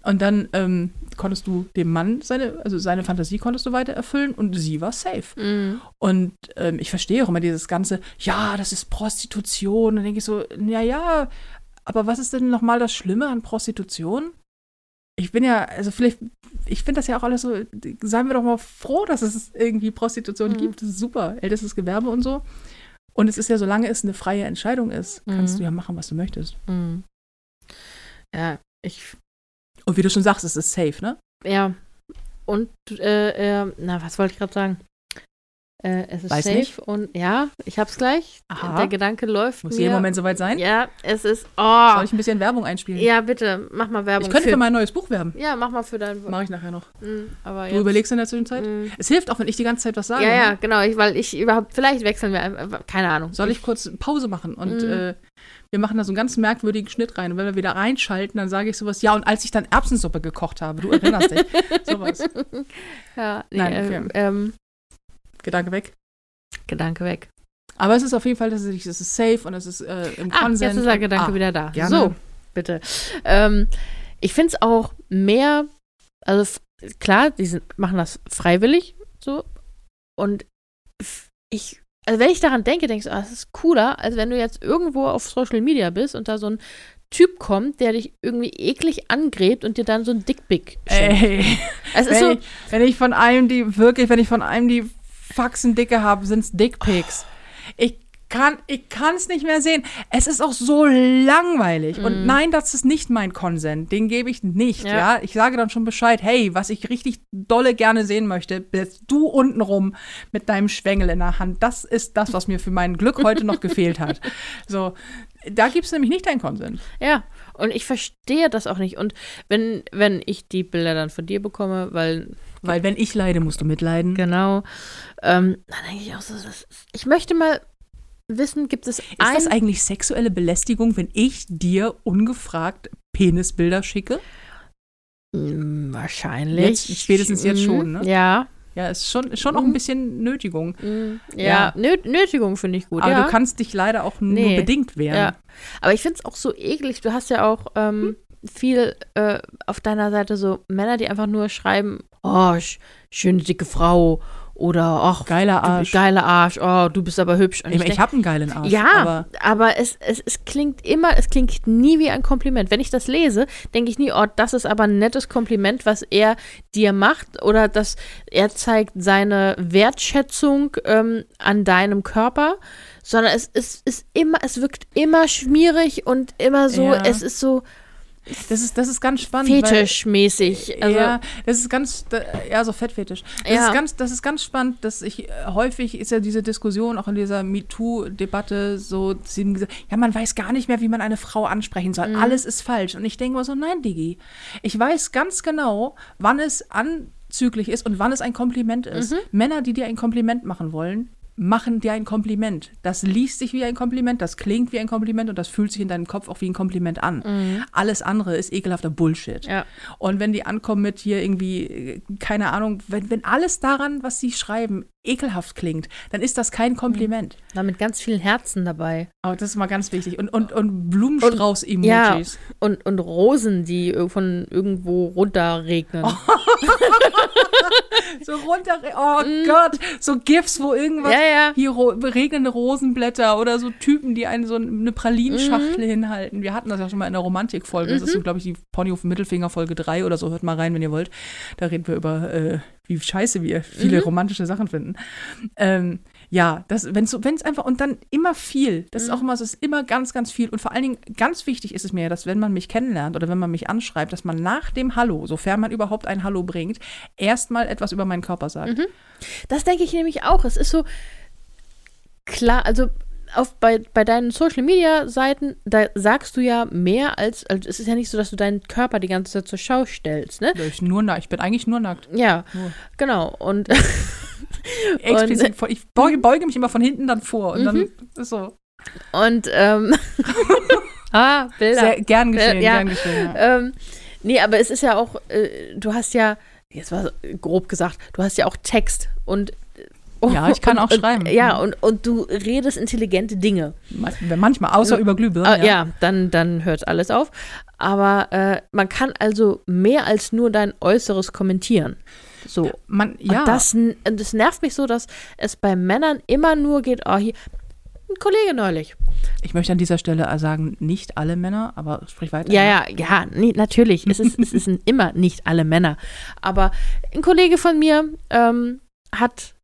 Und dann ähm, konntest du dem Mann seine, also seine Fantasie konntest du weiter erfüllen und sie war safe. Mhm. Und ähm, ich verstehe auch immer dieses ganze, ja, das ist Prostitution. Und denke ich so, ja, ja, aber was ist denn nochmal das Schlimme an Prostitution? Ich bin ja, also vielleicht, ich finde das ja auch alles so, seien wir doch mal froh, dass es irgendwie Prostitution Mhm. gibt. Das ist super, ältestes Gewerbe und so. Und es ist ja, solange es eine freie Entscheidung ist, kannst Mhm. du ja machen, was du möchtest. Mhm. Ja, ich Und wie du schon sagst, es ist safe, ne? Ja. Und, äh, äh, na, was wollte ich gerade sagen? Äh, es ist Weiß safe nicht. und ja, ich hab's gleich. Aha. Der Gedanke läuft Muss mir. jeden Moment soweit sein. Ja, es ist. Soll Oh. ich ein bisschen Werbung einspielen? Ja, bitte, mach mal Werbung. ich könnte für mein neues Buch werben. Ja, mach mal für dein. Mache ich nachher noch. Mm, Du jetzt, überlegst in der Zwischenzeit? Mm. Es hilft auch, wenn ich die ganze Zeit was sage. Ja, ja, Ne? genau, ich, weil ich überhaupt, vielleicht wechseln wir einfach, keine Ahnung. Soll ich kurz Pause machen? Und Mhm. äh, wir machen da so einen ganz merkwürdigen Schnitt rein. Und wenn wir wieder reinschalten, dann sage ich sowas. Ja, und als ich dann Erbsensuppe gekocht habe, du erinnerst dich. sowas. Ja, nee, Nein, ähm, okay. ähm, Gedanke weg. Gedanke weg. Aber es ist auf jeden Fall, dass es, es ist safe und es ist äh, im Ah, Konsens. jetzt ist der Gedanke ah, wieder da. gerne. So, bitte. Ähm, ich finde es auch mehr, also klar, die sind, machen das freiwillig so. Und ich, also wenn ich daran denke, denke ich, so, ah, das ist cooler, als wenn du jetzt irgendwo auf Social Media bist und da so ein Typ kommt, der dich irgendwie eklig angrebt und dir dann so ein Dickpick schenkt. Ey, Es ist wenn, so, ich, wenn ich von einem die, wirklich, wenn ich von einem die Faxendicke habe, sind es Dickpics. Ich kann ich kann es nicht mehr sehen. Es ist auch so langweilig. Und nein, das ist nicht mein Consent. Den gebe ich nicht. Ja. Ja. ich sage dann schon Bescheid. Hey, was ich richtig dolle gerne sehen möchte, bist du unten rum mit deinem Schwengel in der Hand. Das ist das, was mir für mein Glück heute noch gefehlt hat. So, da gibt's nämlich nicht deinen Consent. Ja, und ich verstehe das auch nicht. Und wenn, wenn ich die Bilder dann von dir bekomme, weil, Weil wenn ich leide, musst du mitleiden. genau, ähm, dann denke ich auch so, ist, ich möchte mal wissen, gibt es Ist ein, das eigentlich sexuelle Belästigung, wenn ich dir ungefragt Penisbilder schicke? Mm, wahrscheinlich. Jetzt- spätestens jetzt schon, ne? Ja. Ja, ist schon, schon auch ein bisschen Nötigung. Mm, Ja. Ja, Nö Nötigung finde ich gut. Aber ja. du kannst dich leider auch nur Nee. bedingt wehren. Ja. Aber ich finde es auch so eklig. Du hast ja auch ähm, viel äh, auf deiner Seite so Männer, die einfach nur schreiben, oh, sch schöne dicke Frau oder ach, Geiler du, Arsch. geiler Arsch, oh, du bist aber hübsch. Und Ich, ich habe einen geilen Arsch. ja, Aber aber, es, es, es klingt immer, es klingt nie wie ein Kompliment. Wenn ich das lese, denke ich nie, oh, das ist aber ein nettes Kompliment, was er dir macht oder dass er zeigt seine Wertschätzung ähm, an deinem Körper, sondern es, es ist immer, es wirkt immer schmierig und immer so, Ja. es ist so das ist, das ist ganz spannend. fetischmäßig. Also, ja, das ist ganz, ja, so Fettfetisch. Das, Ja. ist ganz, das ist ganz spannend, dass ich, äh, häufig ist ja diese Diskussion, auch in dieser MeToo-Debatte, so, ja, man weiß gar nicht mehr, wie man eine Frau ansprechen soll. Mhm. Alles ist falsch. Und ich denke mir so, nein, Digi, ich weiß ganz genau, wann es anzüglich ist und wann es ein Kompliment Mhm. ist. Männer, die dir ein Kompliment machen wollen, machen dir ein Kompliment. Das liest sich wie ein Kompliment, das klingt wie ein Kompliment und das fühlt sich in deinem Kopf auch wie ein Kompliment an. Alles andere ist ekelhafter Bullshit. Mhm. Ja. Und wenn die ankommen mit hier irgendwie, keine Ahnung, wenn, wenn alles daran, was sie schreiben, ekelhaft klingt, dann ist das kein Kompliment. da mit ganz vielen Herzen dabei. Aber das ist mal ganz wichtig. Und, und, und Ja, Blumenstrauß-Emojis. und, und Rosen, die von irgendwo runterregnen. So runter, oh Gott, so GIFs, wo irgendwas, Mhm. Ja, ja. hier ro regnende Rosenblätter oder so Typen, die einen so eine Pralinschachtel hinhalten. Wir hatten das ja schon mal in der Romantikfolge. Das ist so, glaube ich, die Ponyhof Mittelfinger Folge 3 oder so. Hört mal rein, wenn ihr wollt. Da reden wir über, äh, wie scheiße wir viele romantische Sachen finden. Ähm, ja, das, wenn es so, wenn's einfach, und dann immer viel. Das ist auch immer so, es ist immer ganz, ganz viel. Und vor allen Dingen, ganz wichtig ist es mir, dass wenn man mich kennenlernt oder wenn man mich anschreibt, dass man nach dem Hallo, sofern man überhaupt ein Hallo bringt, erstmal etwas über meinen Körper sagt. Das denke ich nämlich auch. Es ist so klar, also auf, bei, bei deinen Social Media Seiten, da sagst du ja mehr als, also es ist ja nicht so, dass du deinen Körper die ganze Zeit zur Schau stellst, ne? Ich, nur ich bin eigentlich nur nackt. Ja, Nur. genau. Und Explizit vor, ich beuge, beuge mich immer von hinten dann vor und dann ist so. Und, ähm, ah, Bilder. Sehr gern geschehen, Äh, ja. gern geschehen. Ja. Ähm, nee, aber es ist ja auch, äh, du hast ja, jetzt war grob gesagt, du hast ja auch Text und Ja, ich kann und, auch und, schreiben. Ja, und, und du redest intelligente Dinge. Ma- Manchmal, außer über Glühbirnen. Ah, ja. dann, dann hört alles auf. Aber äh, man kann also mehr als nur dein Äußeres kommentieren. So. Man, ja. Und das, das nervt mich so, dass es bei Männern immer nur geht, oh, hier, ein Kollege neulich. ich möchte an dieser Stelle sagen, nicht alle Männer, aber sprich weiter. Ja, ja, ja, nee, natürlich. Es ist, es sind immer nicht alle Männer. Aber ein Kollege von mir ähm, hat,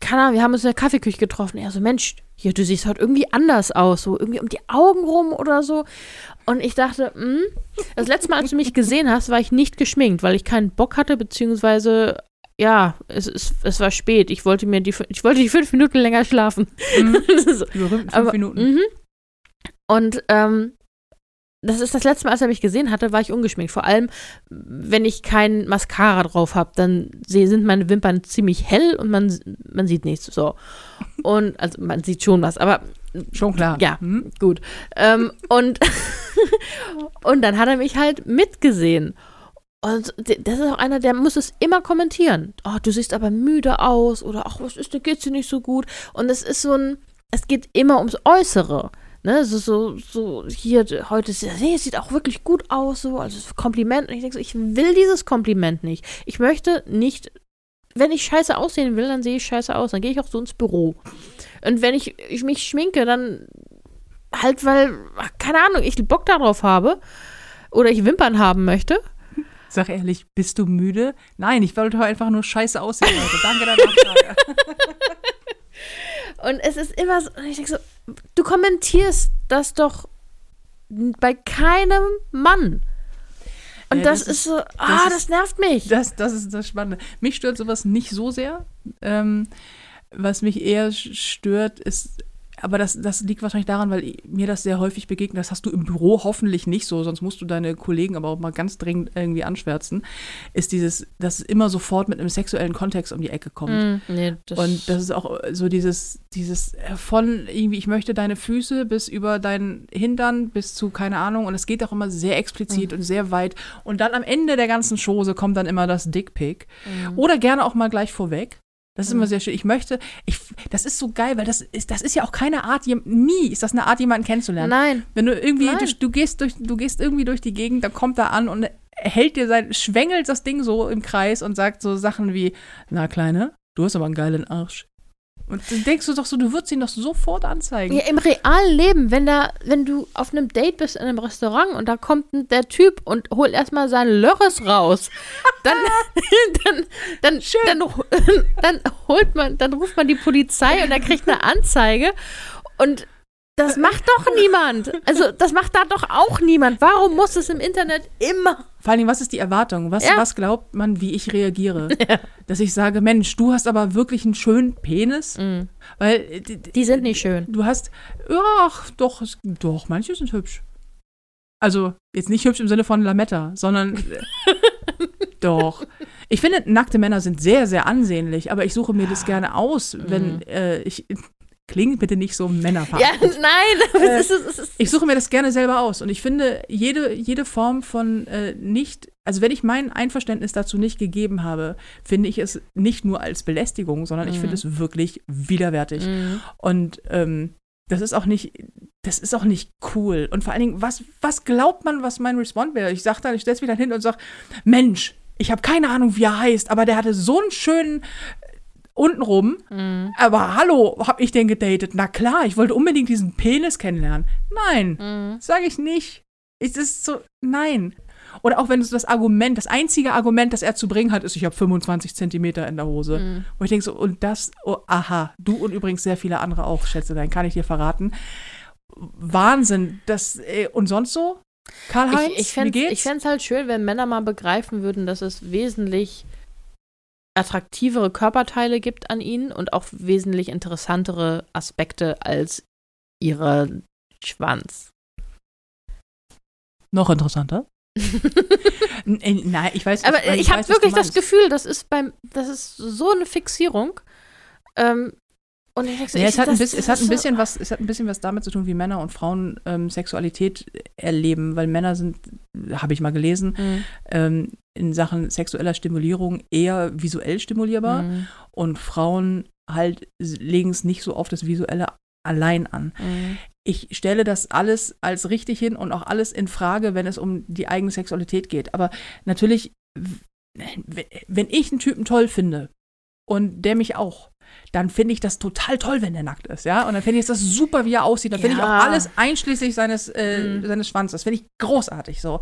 keine Ahnung, wir haben uns in der Kaffeeküche getroffen. Er so, Mensch, hier, du siehst heute irgendwie anders aus, so irgendwie um die Augen rum oder so. Und ich dachte, hm, das letzte Mal, als du mich gesehen hast, war ich nicht geschminkt, weil ich keinen Bock hatte, beziehungsweise ja, es, es, es war spät. Ich wollte mir die, ich wollte die fünf Minuten länger schlafen. Mhm. so. Die berühmten fünf Aber- Minuten. Mhm. Und ähm, das ist das letzte Mal, als er mich gesehen hatte, war ich ungeschminkt. Vor allem, wenn ich kein Mascara drauf habe, dann sind meine Wimpern ziemlich hell und man, man sieht nichts. So. Und also man sieht schon was, aber Schon klar. ja, Hm? gut. Ähm, und, und dann hat er mich halt mitgesehen. Und das ist auch einer, der muss es immer kommentieren. Oh, du siehst aber müde aus oder ach, was ist, da geht's dir nicht so gut. Und es ist so ein, es geht immer ums Äußere. Ne, so, so, so hier, heute es sieht auch wirklich gut aus, so, also Kompliment. Und ich denke so, ich will dieses Kompliment nicht. Ich möchte nicht, wenn ich scheiße aussehen will, dann sehe ich scheiße aus. Dann gehe ich auch so ins Büro. Und wenn ich, ich mich schminke, dann halt, weil, ach, keine Ahnung, ich Bock darauf habe oder ich Wimpern haben möchte. Sag ehrlich, bist du müde? Nein, ich wollte heute einfach nur scheiße aussehen heute. Danke der Nachfrage. Und es ist immer so, ich denke so, du kommentierst das doch bei keinem Mann. Und Ja, das, das ist, so, ah, das das, ist- nervt mich. Das, das ist das Spannende. Mich stört sowas nicht so sehr. Ähm, was mich eher stört, ist, aber das, das liegt wahrscheinlich daran, weil mir das sehr häufig begegnet. Das hast du im Büro hoffentlich nicht so, sonst musst du deine Kollegen aber auch mal ganz dringend irgendwie anschwärzen. Ist dieses, dass es immer sofort mit einem sexuellen Kontext um die Ecke kommt. Mm, nee, das, Und das ist auch so dieses, dieses äh, von irgendwie, ich möchte deine Füße bis über deinen Hintern bis zu, keine Ahnung, und es geht auch immer sehr explizit und sehr weit. Und dann am Ende der ganzen Chose kommt dann immer das Dickpick. Oder gerne auch mal gleich vorweg. Das ist immer sehr schön. Ich möchte, ich, das ist so geil, weil das ist, das ist ja auch keine Art, nie ist das eine Art, jemanden kennenzulernen. Nein. Wenn du irgendwie, du, du gehst durch, du gehst irgendwie durch die Gegend, dann kommt er an und hält dir sein, schwängelt das Ding so im Kreis und sagt so Sachen wie, na Kleine, du hast aber einen geilen Arsch. Und dann denkst du doch so, du würdest ihn doch sofort anzeigen. Ja, im realen Leben, wenn da, wenn du auf einem Date bist in einem Restaurant und da kommt der Typ und holt erstmal seinen Lörres raus, dann, dann, dann, dann, dann holt man, dann ruft man die Polizei und er kriegt eine Anzeige und das macht doch niemand. Also das macht da doch auch niemand. Warum muss es im Internet immer? Vor allen Dingen, was ist die Erwartung? Was, Ja. was glaubt man, wie ich reagiere? Dass ich sage, Mensch, du hast aber wirklich einen schönen Penis? Weil äh, die, Die sind nicht schön. du hast, ja, ach, doch, es- doch, manche sind hübsch. Also, jetzt nicht hübsch im Sinne von Lametta, sondern doch. Ich finde, nackte Männer sind sehr, sehr ansehnlich, aber ich suche mir das gerne aus, wenn äh, ich. Klingt bitte nicht so Ja, männerverachtend. nein. Äh, es ist, es ist, Ich suche mir das gerne selber aus und ich finde, jede, jede Form von äh, nicht, also wenn ich mein Einverständnis dazu nicht gegeben habe, finde ich es nicht nur als Belästigung, sondern ich finde es wirklich widerwärtig. Und ähm, das ist auch nicht, das ist auch nicht cool. Und vor allen Dingen, was, was glaubt man, was mein Respond wäre? Ich sag dann, ich setze mich dann hin und sage, Mensch, ich habe keine Ahnung, wie er heißt, aber der hatte so einen schönen untenrum. Aber hallo, hab ich den gedatet? Na klar, ich wollte unbedingt diesen Penis kennenlernen. Nein, sage ich nicht. Es ist so, nein. Oder auch wenn es das Argument, das einzige Argument, das er zu bringen hat, ist, ich habe 25 Zentimeter in der Hose. Und ich denke so, und das, oh, aha, du und übrigens sehr viele andere auch, Schätzelein, kann ich dir verraten. Wahnsinn. Das, äh, und sonst so? Karl-Heinz, ich, ich wie fände geht's? es halt schön, wenn Männer mal begreifen würden, dass es wesentlich attraktivere Körperteile gibt an ihnen und auch wesentlich interessantere Aspekte als ihre Schwanz. Noch interessanter? Äh, Nein, ich weiß Aber ich, ich habe wirklich das. Gefühl, das ist beim, das ist so eine Fixierung. Ähm, und ich denke so, Ja, es hat, ein das- bisschen, es hat ein bisschen was, es hat ein bisschen was damit zu tun, wie Männer und Frauen ähm, Sexualität erleben, weil Männer sind, habe ich mal gelesen, Mhm. ähm, in Sachen sexueller Stimulierung eher visuell stimulierbar Mhm. und Frauen halt legen es nicht so auf das Visuelle allein an. Mhm. Ich stelle das alles als richtig hin und auch alles in Frage, wenn es um die eigene Sexualität geht. Aber natürlich, wenn ich einen Typen toll finde und der mich auch, dann finde ich das total toll, wenn der nackt ist, ja. Und dann finde ich das super, wie er aussieht. Dann finde ich auch alles einschließlich seines, äh, Mhm. seines Schwanzes. Finde ich großartig so.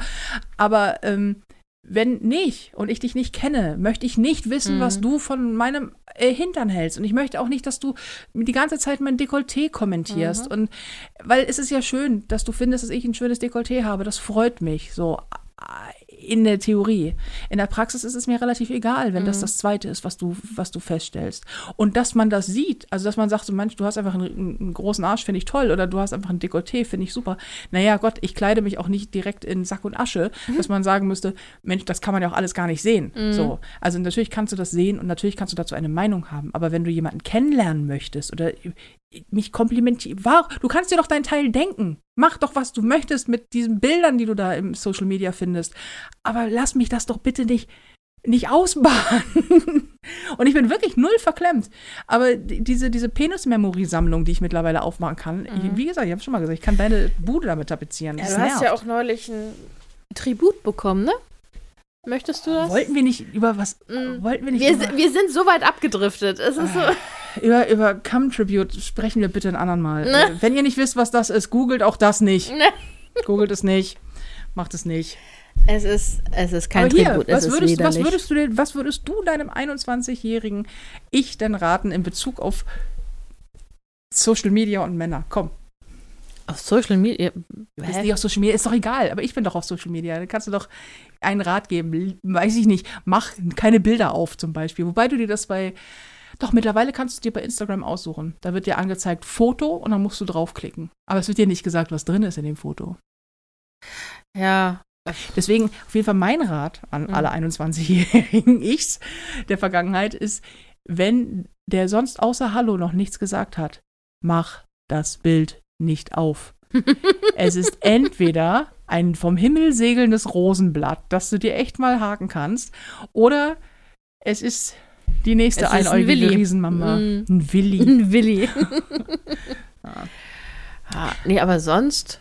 Aber ähm, wenn nicht und ich dich nicht kenne, möchte ich nicht wissen, Mhm. was du von meinem äh, Hintern hältst. Und ich möchte auch nicht, dass du die ganze Zeit mein Dekolleté kommentierst. Mhm. Und weil es ist ja schön, dass du findest, dass ich ein schönes Dekolleté habe. Das freut mich so in der Theorie. In der Praxis ist es mir relativ egal, wenn das Mhm. das Zweite ist, was du, was du feststellst. Und dass man das sieht, also dass man sagt, so Mensch, du hast einfach einen, einen großen Arsch, finde ich toll, oder du hast einfach ein Dekolleté, finde ich super. Naja, Gott, ich kleide mich auch nicht direkt in Sack und Asche, Mhm. dass man sagen müsste, Mensch, das kann man ja auch alles gar nicht sehen. So. Also natürlich kannst du das sehen und natürlich kannst du dazu eine Meinung haben. Aber wenn du jemanden kennenlernen möchtest oder mich komplimentieren, du kannst dir doch deinen Teil denken. Mach doch, was du möchtest mit diesen Bildern, die du da im Social Media findest. Aber lass mich das doch bitte nicht, nicht ausbaden. Und ich bin wirklich null verklemmt. Aber die- diese, diese Penis-Memory-Sammlung, die ich mittlerweile aufmachen kann, ich, wie gesagt, ich habe schon mal gesagt, ich kann deine Bude damit tapezieren. Ja, du hast nervt. ja auch neulich ein Tribut bekommen, ne? Möchtest du das? Wollten wir nicht über was, Mm. wollten wir nicht wir, über, wir sind so weit abgedriftet. Es ist so. über, über Come Tribute sprechen wir bitte ein anderen Mal. Ne. Wenn ihr nicht wisst, was das ist, googelt auch das nicht. Ne. Googelt es nicht. Macht es nicht. Es ist, es ist kein Aber hier, Tribut, was ist würdest, was, würdest du denn, was würdest du deinem 21-jährigen Ich denn raten in Bezug auf Social Media und Männer. Komm. Auf Social Media. Du bist nicht auf Social Media, ist doch egal, aber ich bin doch auf Social Media. Da kannst du doch einen Rat geben. Weiß ich nicht, mach keine Bilder auf zum Beispiel. Wobei du dir das bei. Doch, mittlerweile kannst du dir bei Instagram aussuchen. Da wird dir angezeigt Foto und dann musst du draufklicken. Aber es wird dir nicht gesagt, was drin ist in dem Foto. Ja. Deswegen auf jeden Fall mein Rat an Mhm. alle 21-jährigen Ichs der Vergangenheit ist, wenn der sonst außer Hallo noch nichts gesagt hat, mach das Bild nicht auf. es ist entweder ein vom Himmel segelndes Rosenblatt, das du dir echt mal haken kannst, oder es ist die nächste Es ein einäugige Willi. Riesenmama. Mm. Ein Willi. Ein Willi. Ja. Ah, nee, aber sonst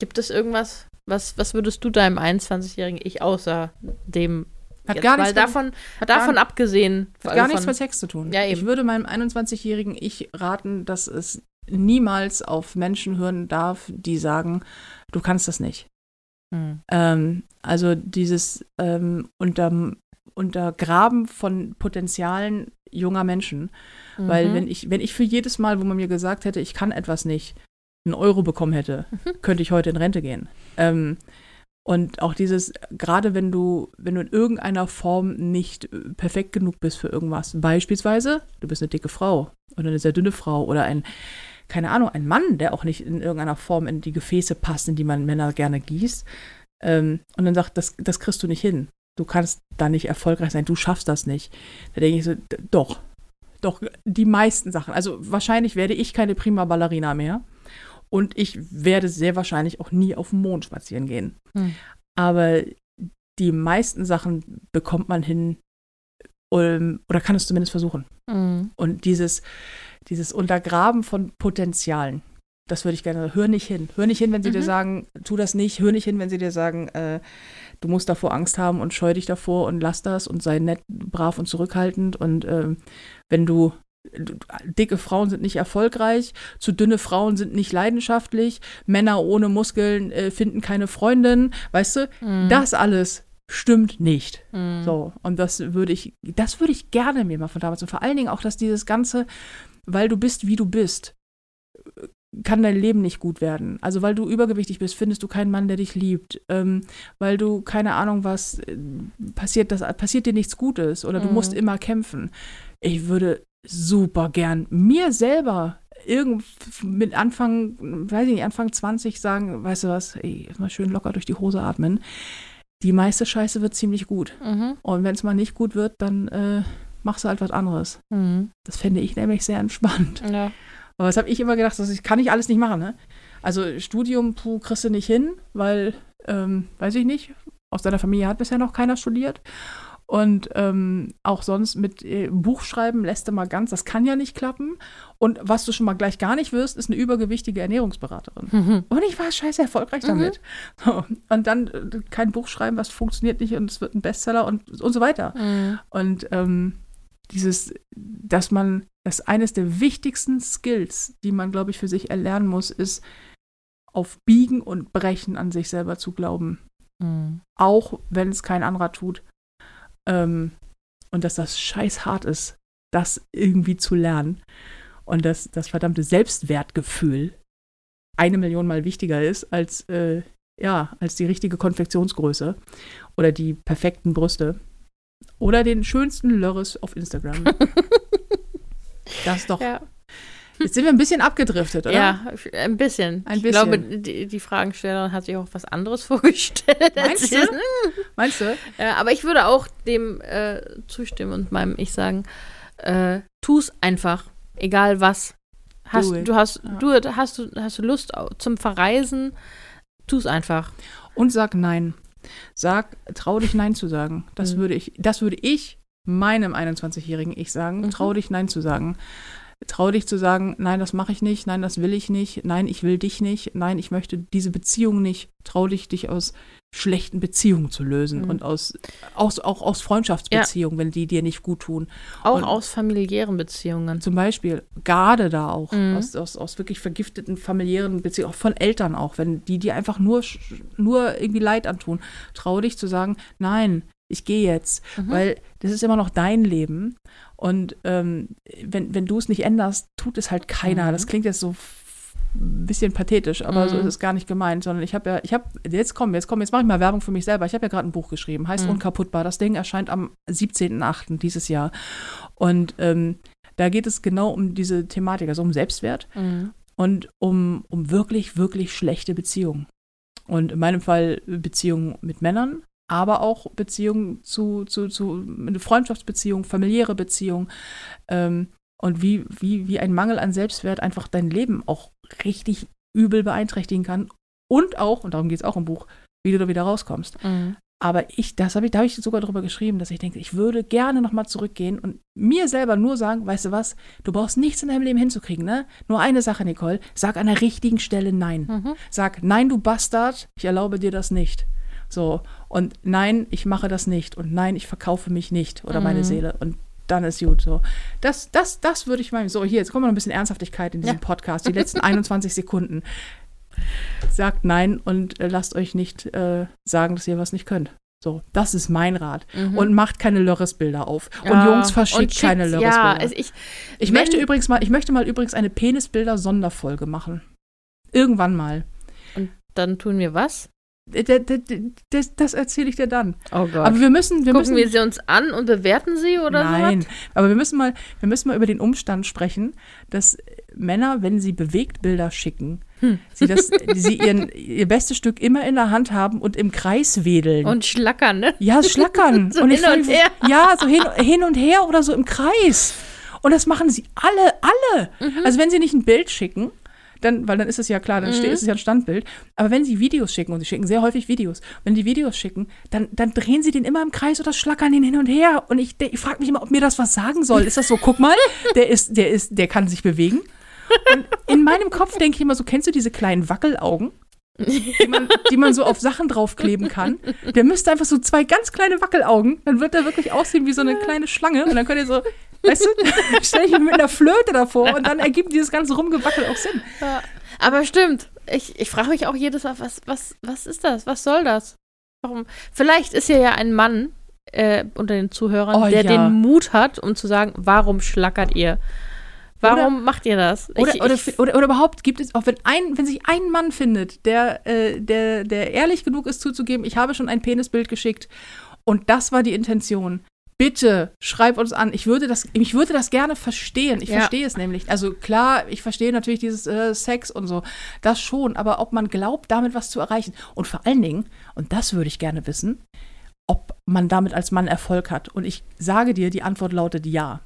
gibt es irgendwas, was, was würdest du deinem 21-jährigen Ich außer dem Hat jetzt gar nichts mit- davon, hat gar davon abgesehen? Hat gar nichts von, mit Sex zu tun. Ja. Ich würde meinem 21-jährigen Ich raten, dass es niemals auf Menschen hören darf, die sagen, du kannst das nicht. Hm. Ähm, also dieses ähm, unter, Untergraben von Potenzialen junger Menschen. Weil Mhm. wenn ich, wenn ich für jedes Mal, wo man mir gesagt hätte, ich kann etwas nicht, einen Euro bekommen hätte, Mhm. könnte ich heute in Rente gehen. Ähm, und auch dieses, gerade wenn du, wenn du in irgendeiner Form nicht äh, perfekt genug bist für irgendwas, beispielsweise, du bist eine dicke Frau oder eine sehr dünne Frau oder ein, keine Ahnung, ein Mann, der auch nicht in irgendeiner Form in die Gefäße passt, in die man Männer gerne gießt, ähm, und dann sagt, das, das kriegst du nicht hin. Du kannst da nicht erfolgreich sein, du schaffst das nicht. Da denke ich so, doch, doch, die meisten Sachen. Also wahrscheinlich werde ich keine prima Ballerina mehr. Und ich werde sehr wahrscheinlich auch nie auf dem Mond spazieren gehen. Hm. Aber die meisten Sachen bekommt man hin ähm, oder kann es zumindest versuchen. Mhm. Und dieses, dieses Untergraben von Potenzialen, das würde ich gerne. Hör nicht hin. Hör nicht hin, wenn sie dir Mhm. sagen, tu das nicht. Hör nicht hin, wenn sie dir sagen, äh, du musst davor Angst haben und scheu dich davor und lass das und sei nett, brav und zurückhaltend. Und ähm, wenn du- Dicke Frauen sind nicht erfolgreich, zu dünne Frauen sind nicht leidenschaftlich, Männer ohne Muskeln äh, finden keine Freundin, weißt du? Mhm. Das alles stimmt nicht. Mhm. So, und das würde ich, das würde ich gerne mir mal von damals. Und vor allen Dingen auch, dass dieses Ganze, weil du bist, wie du bist, kann dein Leben nicht gut werden. Also weil du übergewichtig bist, findest du keinen Mann, der dich liebt. Ähm, weil du, keine Ahnung was, äh, passiert, das, passiert dir nichts Gutes oder du Mhm. musst immer kämpfen. Ich würde super gern mir selber irgend mit Anfang, weiß ich nicht, Anfang 20 sagen, weißt du was, ey, mal schön locker durch die Hose atmen. Die meiste Scheiße wird ziemlich gut. Mhm. Und wenn es mal nicht gut wird, dann äh, machst du halt was anderes. Mhm. Das fände ich nämlich sehr entspannt. Ja. Aber das habe ich immer gedacht, das ich, kann ich alles nicht machen. Ne? Also Studium, puh, kriegst du nicht hin, weil, ähm, weiß ich nicht, aus deiner Familie hat bisher noch keiner studiert. Und ähm, auch sonst mit äh, Buchschreiben lässt du mal ganz, das kann ja nicht klappen. Und was du schon mal gleich gar nicht wirst, ist eine übergewichtige Ernährungsberaterin. Mhm. Und ich war scheiße erfolgreich Mhm. damit. So, und dann äh, kein Buch schreiben, was funktioniert nicht und es wird ein Bestseller und, und so weiter. Mhm. Und ähm, dieses, dass man, dass eines der wichtigsten Skills, die man, glaube ich, für sich erlernen muss, ist, auf Biegen und Brechen an sich selber zu glauben. Mhm. Auch wenn es kein anderer tut. Ähm, und dass das scheiß hart ist, das irgendwie zu lernen. Und dass das verdammte Selbstwertgefühl eine Million Mal wichtiger ist als, äh, ja, als die richtige Konfektionsgröße oder die perfekten Brüste oder den schönsten Lörres auf Instagram. das ist doch. Ja. Jetzt sind wir ein bisschen abgedriftet, oder? ja, ein bisschen. Ein Ich glaube, bisschen. die, die Fragenstellerin hat sich auch was anderes vorgestellt. Meinst du? Meinst du? Ja, aber ich würde auch dem äh, zustimmen und meinem Ich sagen, äh, tu's einfach, egal was. Hast, du hast, Ja. du hast du hast du Lust zum Verreisen, tu's einfach. Und sag nein. Sag, trau dich nein zu sagen. Das Mhm. würde ich, das würde ich meinem 21-jährigen Ich sagen. Mhm. Trau dich nein zu sagen. Trau dich zu sagen, nein, das mache ich nicht, nein, das will ich nicht, nein, ich will dich nicht, nein, ich möchte diese Beziehung nicht. Trau dich, dich aus schlechten Beziehungen zu lösen Mhm. und aus, aus, auch aus Freundschaftsbeziehungen, wenn die dir nicht gut tun. Auch Und- aus familiären Beziehungen. Zum Beispiel, gerade da auch, Mhm. aus, aus, aus wirklich vergifteten familiären Beziehungen, auch von Eltern auch, wenn die dir einfach nur, nur irgendwie Leid antun. Trau dich zu sagen, nein, ich gehe jetzt, Mhm. weil das ist immer noch dein Leben. Und ähm, wenn, wenn du es nicht änderst, tut es halt keiner. Mhm. Das klingt jetzt so ein bisschen pathetisch, aber so Mhm. ist es gar nicht gemeint, sondern ich habe ja, ich habe, jetzt komm, jetzt komm, jetzt mache ich mal Werbung für mich selber. Ich habe ja gerade ein Buch geschrieben, heißt Mhm. Unkaputtbar. Das Ding erscheint am 17.08. dieses Jahr. Und ähm, da geht es genau um diese Thematik, also um Selbstwert Mhm. und um, um wirklich, wirklich schlechte Beziehungen. Und in meinem Fall Beziehungen mit Männern, aber auch Beziehungen zu, zu, zu eine Freundschaftsbeziehung, familiäre Beziehung. Ähm, und wie, wie, wie ein Mangel an Selbstwert einfach dein Leben auch richtig übel beeinträchtigen kann. Und auch, und darum geht es auch im Buch, wie du da wieder rauskommst. Mhm. Aber ich, das habe ich, da habe ich sogar drüber geschrieben, dass ich denke, ich würde gerne nochmal zurückgehen und mir selber nur sagen, weißt du was, du brauchst nichts in deinem Leben hinzukriegen, ne? Nur eine Sache, Nicole, sag an der richtigen Stelle Nein. Mhm. Sag, nein, du Bastard, ich erlaube dir das nicht. So, und nein, ich mache das nicht. Und nein, ich verkaufe mich nicht oder meine Mhm. Seele. Und dann ist gut so. Das, das, das würde ich meinen. So, hier, jetzt kommt noch ein bisschen Ernsthaftigkeit in diesem Ja. Podcast. Die letzten 21 Sekunden. Sagt nein und äh, lasst euch nicht äh, sagen, dass ihr was nicht könnt. So, das ist mein Rat. Mhm. Und macht keine Lörresbilder auf. Und Ja, Jungs, verschickt und keine Ja, Lörresbilder. also ich, ich möchte übrigens mal, ich möchte mal übrigens eine Penisbilder-Sonderfolge machen. Irgendwann mal. dann tun wir was? D- Das, das erzähle ich dir dann. Oh Gott. Aber wir müssen, wir Gucken müssen, wir sie uns an und bewerten sie oder nein, sowas? aber wir müssen mal, wir müssen mal über den Umstand sprechen, dass Männer, wenn sie Bewegtbilder schicken, Hm. sie das, sie ihren, ihr bestes Stück immer in der Hand haben und im Kreis wedeln. Und schlackern, ne? ja, schlackern. So und hin und her. Ja, so hin, hin und her oder so im Kreis. Und das machen sie alle, alle. Mhm. Also wenn sie nicht ein Bild schicken, dann, weil dann ist es ja klar, dann Mhm. steht, ist es ja ein Standbild. Aber wenn sie Videos schicken, und sie schicken sehr häufig Videos, wenn die Videos schicken, dann, dann drehen sie den immer im Kreis oder schlackern den hin und her. Und ich, ich frage mich immer, ob mir das was sagen soll. Ist das so, guck mal, der ist, der ist, der kann sich bewegen. Und in meinem Kopf denke ich immer so, kennst du diese kleinen Wackelaugen? Die man, die man so auf Sachen draufkleben kann. Der müsste einfach so zwei ganz kleine Wackelaugen, dann wird er wirklich aussehen wie so eine kleine Schlange. Und dann könnt ihr so, weißt du, stelle ich mit einer Flöte davor und dann ergibt dieses ganze Rumgewackel auch Sinn. Aber stimmt. Ich, ich frage mich auch jedes Mal, was, was, was ist das? Was soll das? Warum? Vielleicht ist hier ja ein Mann äh, unter den Zuhörern, Oh, der ja. den Mut hat, um zu sagen, warum schlackert ihr? Warum macht ihr das? Oder, ich, oder, ich, oder, oder überhaupt gibt es, auch wenn, ein, wenn sich ein Mann findet, der, äh, der, der ehrlich genug ist zuzugeben, ich habe schon ein Penisbild geschickt und das war die Intention. Bitte schreib uns an. Ich würde das, ich würde das gerne verstehen. Ich Ja. verstehe es nämlich. Also klar, ich verstehe natürlich dieses äh, Sex und so, das schon. Aber ob man glaubt, damit was zu erreichen und vor allen Dingen, und das würde ich gerne wissen, ob man damit als Mann Erfolg hat. Und ich sage dir, die Antwort lautet ja.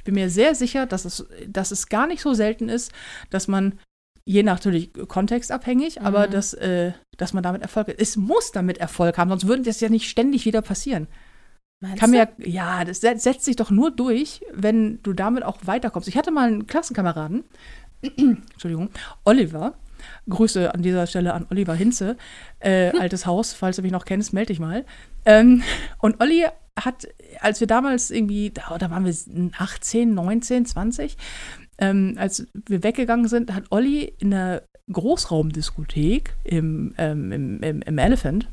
Ich bin mir sehr sicher, dass es, dass es gar nicht so selten ist, dass man, je nach natürlich kontextabhängig, aber Mhm. dass, äh, dass man damit Erfolg hat. Es muss damit Erfolg haben, sonst würde das ja nicht ständig wieder passieren. Meinst Kann du? mir, ja, das set- setzt sich doch nur durch, wenn du damit auch weiterkommst. Ich hatte mal einen Klassenkameraden, Entschuldigung, Oliver. Grüße an dieser Stelle an Oliver Hinze, äh, altes Haus, falls du mich noch kennst, melde dich mal. Ähm, und Olli hat, als wir damals irgendwie, da, da waren wir 18, 19, 20, ähm, als wir weggegangen sind, hat Olli in der Großraumdiskothek im, ähm, im, im, im Elephant,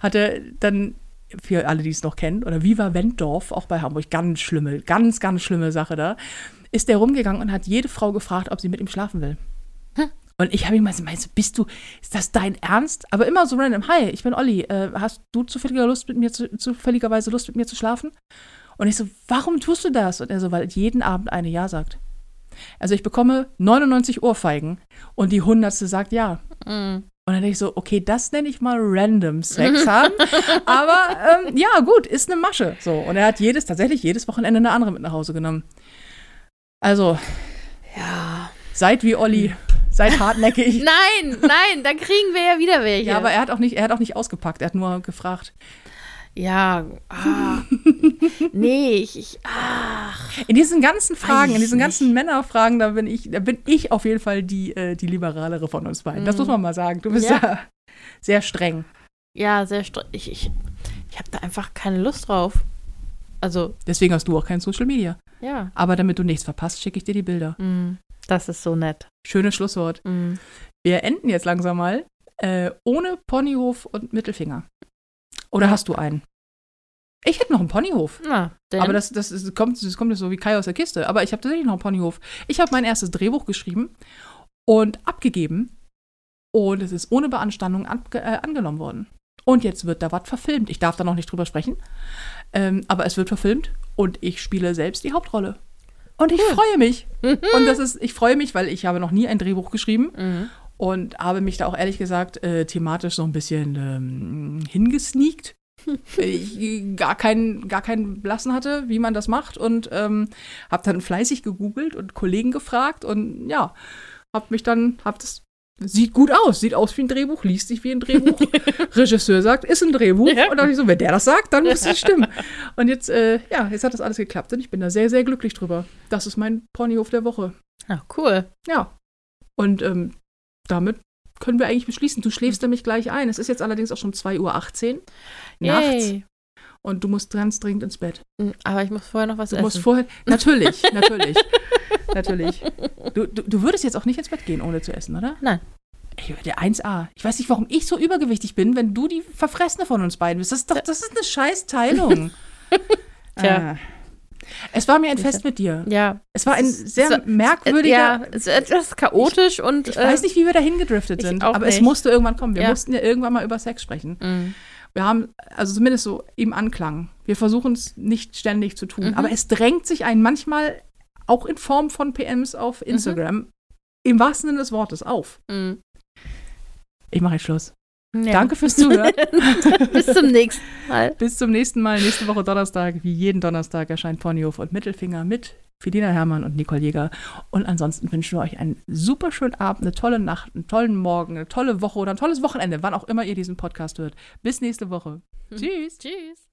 hatte dann für alle, die es noch kennen, oder Viva Wenddorf, auch bei Hamburg, ganz schlimme, ganz, ganz schlimme Sache da, ist der rumgegangen und hat jede Frau gefragt, ob sie mit ihm schlafen will. Und ich habe ihm mal so, meinst du, bist du, ist das dein Ernst? Aber immer so random, hi, ich bin Olli, äh, hast du zufälliger Lust mit mir zu, zufälligerweise Lust mit mir zu schlafen? Und ich so, warum tust du das? Und er so, weil jeden Abend eine Ja sagt. Also ich bekomme 99 Ohrfeigen und die hundertste sagt Ja. Mm. Und dann denke ich so, okay, das nenne ich mal random Sex haben. Aber ähm, ja, gut, ist eine Masche. So. Und er hat jedes, tatsächlich jedes Wochenende eine andere mit nach Hause genommen. Also, Ja. seid wie Olli. Seid hartnäckig. Nein, nein, da kriegen wir ja wieder welche. Ja, aber er hat auch nicht, er hat auch nicht ausgepackt, er hat nur gefragt. Ja, ah. nee, ich, ich, ach. In diesen ganzen Fragen, in diesen nicht. ganzen Männerfragen, da bin ich, da bin ich auf jeden Fall die, äh, die liberalere von uns beiden. Das Mhm. muss man mal sagen. Du bist Ja. ja, sehr streng. Ja, sehr streng. Ich, ich, ich habe da einfach keine Lust drauf. Also, Deswegen hast du auch kein Social Media. ja. Aber damit du nichts verpasst, schicke ich dir die Bilder. Mm, das ist so nett. Schönes Schlusswort. Mm. Wir enden jetzt langsam mal äh, ohne Ponyhof und Mittelfinger. Oder hast du einen? Ich hätte noch einen Ponyhof. Na, denn, Aber das, das, ist, kommt, das kommt so wie Kai aus der Kiste. Aber ich habe tatsächlich noch einen Ponyhof. Ich habe mein erstes Drehbuch geschrieben und abgegeben. Und es ist ohne Beanstandung an, äh, angenommen worden. Und jetzt wird da was verfilmt. Ich darf da noch nicht drüber sprechen. Ähm, aber es wird verfilmt und ich spiele selbst die Hauptrolle. Und ich freue mich. Und das ist, ich freue mich, weil ich habe noch nie ein Drehbuch geschrieben Mhm. und habe mich da auch ehrlich gesagt äh, thematisch so ein bisschen ähm, hingesneakt. ich gar keinen, gar keinen Blassen hatte, wie man das macht und ähm, habe dann fleißig gegoogelt und Kollegen gefragt und ja, habe mich dann, habe das Sieht gut aus, sieht aus wie ein Drehbuch, liest sich wie ein Drehbuch. Regisseur sagt, ist ein Drehbuch. Ja. Und dann ich so, wenn der das sagt, dann muss es stimmen. Und jetzt, äh, ja, jetzt hat das alles geklappt und ich bin da sehr, sehr glücklich drüber. Das ist mein Ponyhof der Woche. Ah, cool. Ja. Und ähm, damit können wir eigentlich beschließen. Du schläfst nämlich gleich ein. Es ist jetzt allerdings auch schon 2.18 Uhr nachts Yay. Und du musst ganz dringend ins Bett. Mhm, Aber ich muss vorher noch was Du essen. musst vorher. Natürlich, natürlich. natürlich. Du, du, du würdest jetzt auch nicht ins Bett gehen, ohne zu essen, oder? Nein. Ey, der 1A. Ich weiß nicht, warum ich so übergewichtig bin, wenn du die Verfressene von uns beiden bist. Das ist doch, das ist eine scheiß Teilung. Tja. Ah. Es war mir ein Fest mit dir. ja. Es war ein Es sehr es war- merkwürdiger. Ja, es ist etwas chaotisch und. Ich weiß äh, nicht, wie wir dahin gedriftet ich sind, aber es nicht. musste irgendwann kommen. Wir Ja. mussten ja irgendwann mal über Sex sprechen. Mhm. Wir haben, also zumindest so im Anklang. Wir versuchen es nicht ständig zu tun, Mhm. aber es drängt sich ein manchmal auch in Form von PMs auf Instagram im wahrsten Sinne des Wortes auf. Mhm. Ich mache jetzt Schluss. Ja. Danke fürs Zuhören. Bis zum nächsten Mal. Bis zum nächsten Mal. Nächste Woche Donnerstag, wie jeden Donnerstag, erscheint Ponyhof und Mittelfinger mit Felina Hermann und Nicole Jäger. Und ansonsten wünschen wir euch einen super schönen Abend, eine tolle Nacht, einen tollen Morgen, eine tolle Woche oder ein tolles Wochenende, wann auch immer ihr diesen Podcast hört. Bis nächste Woche. Tschüss. Tschüss.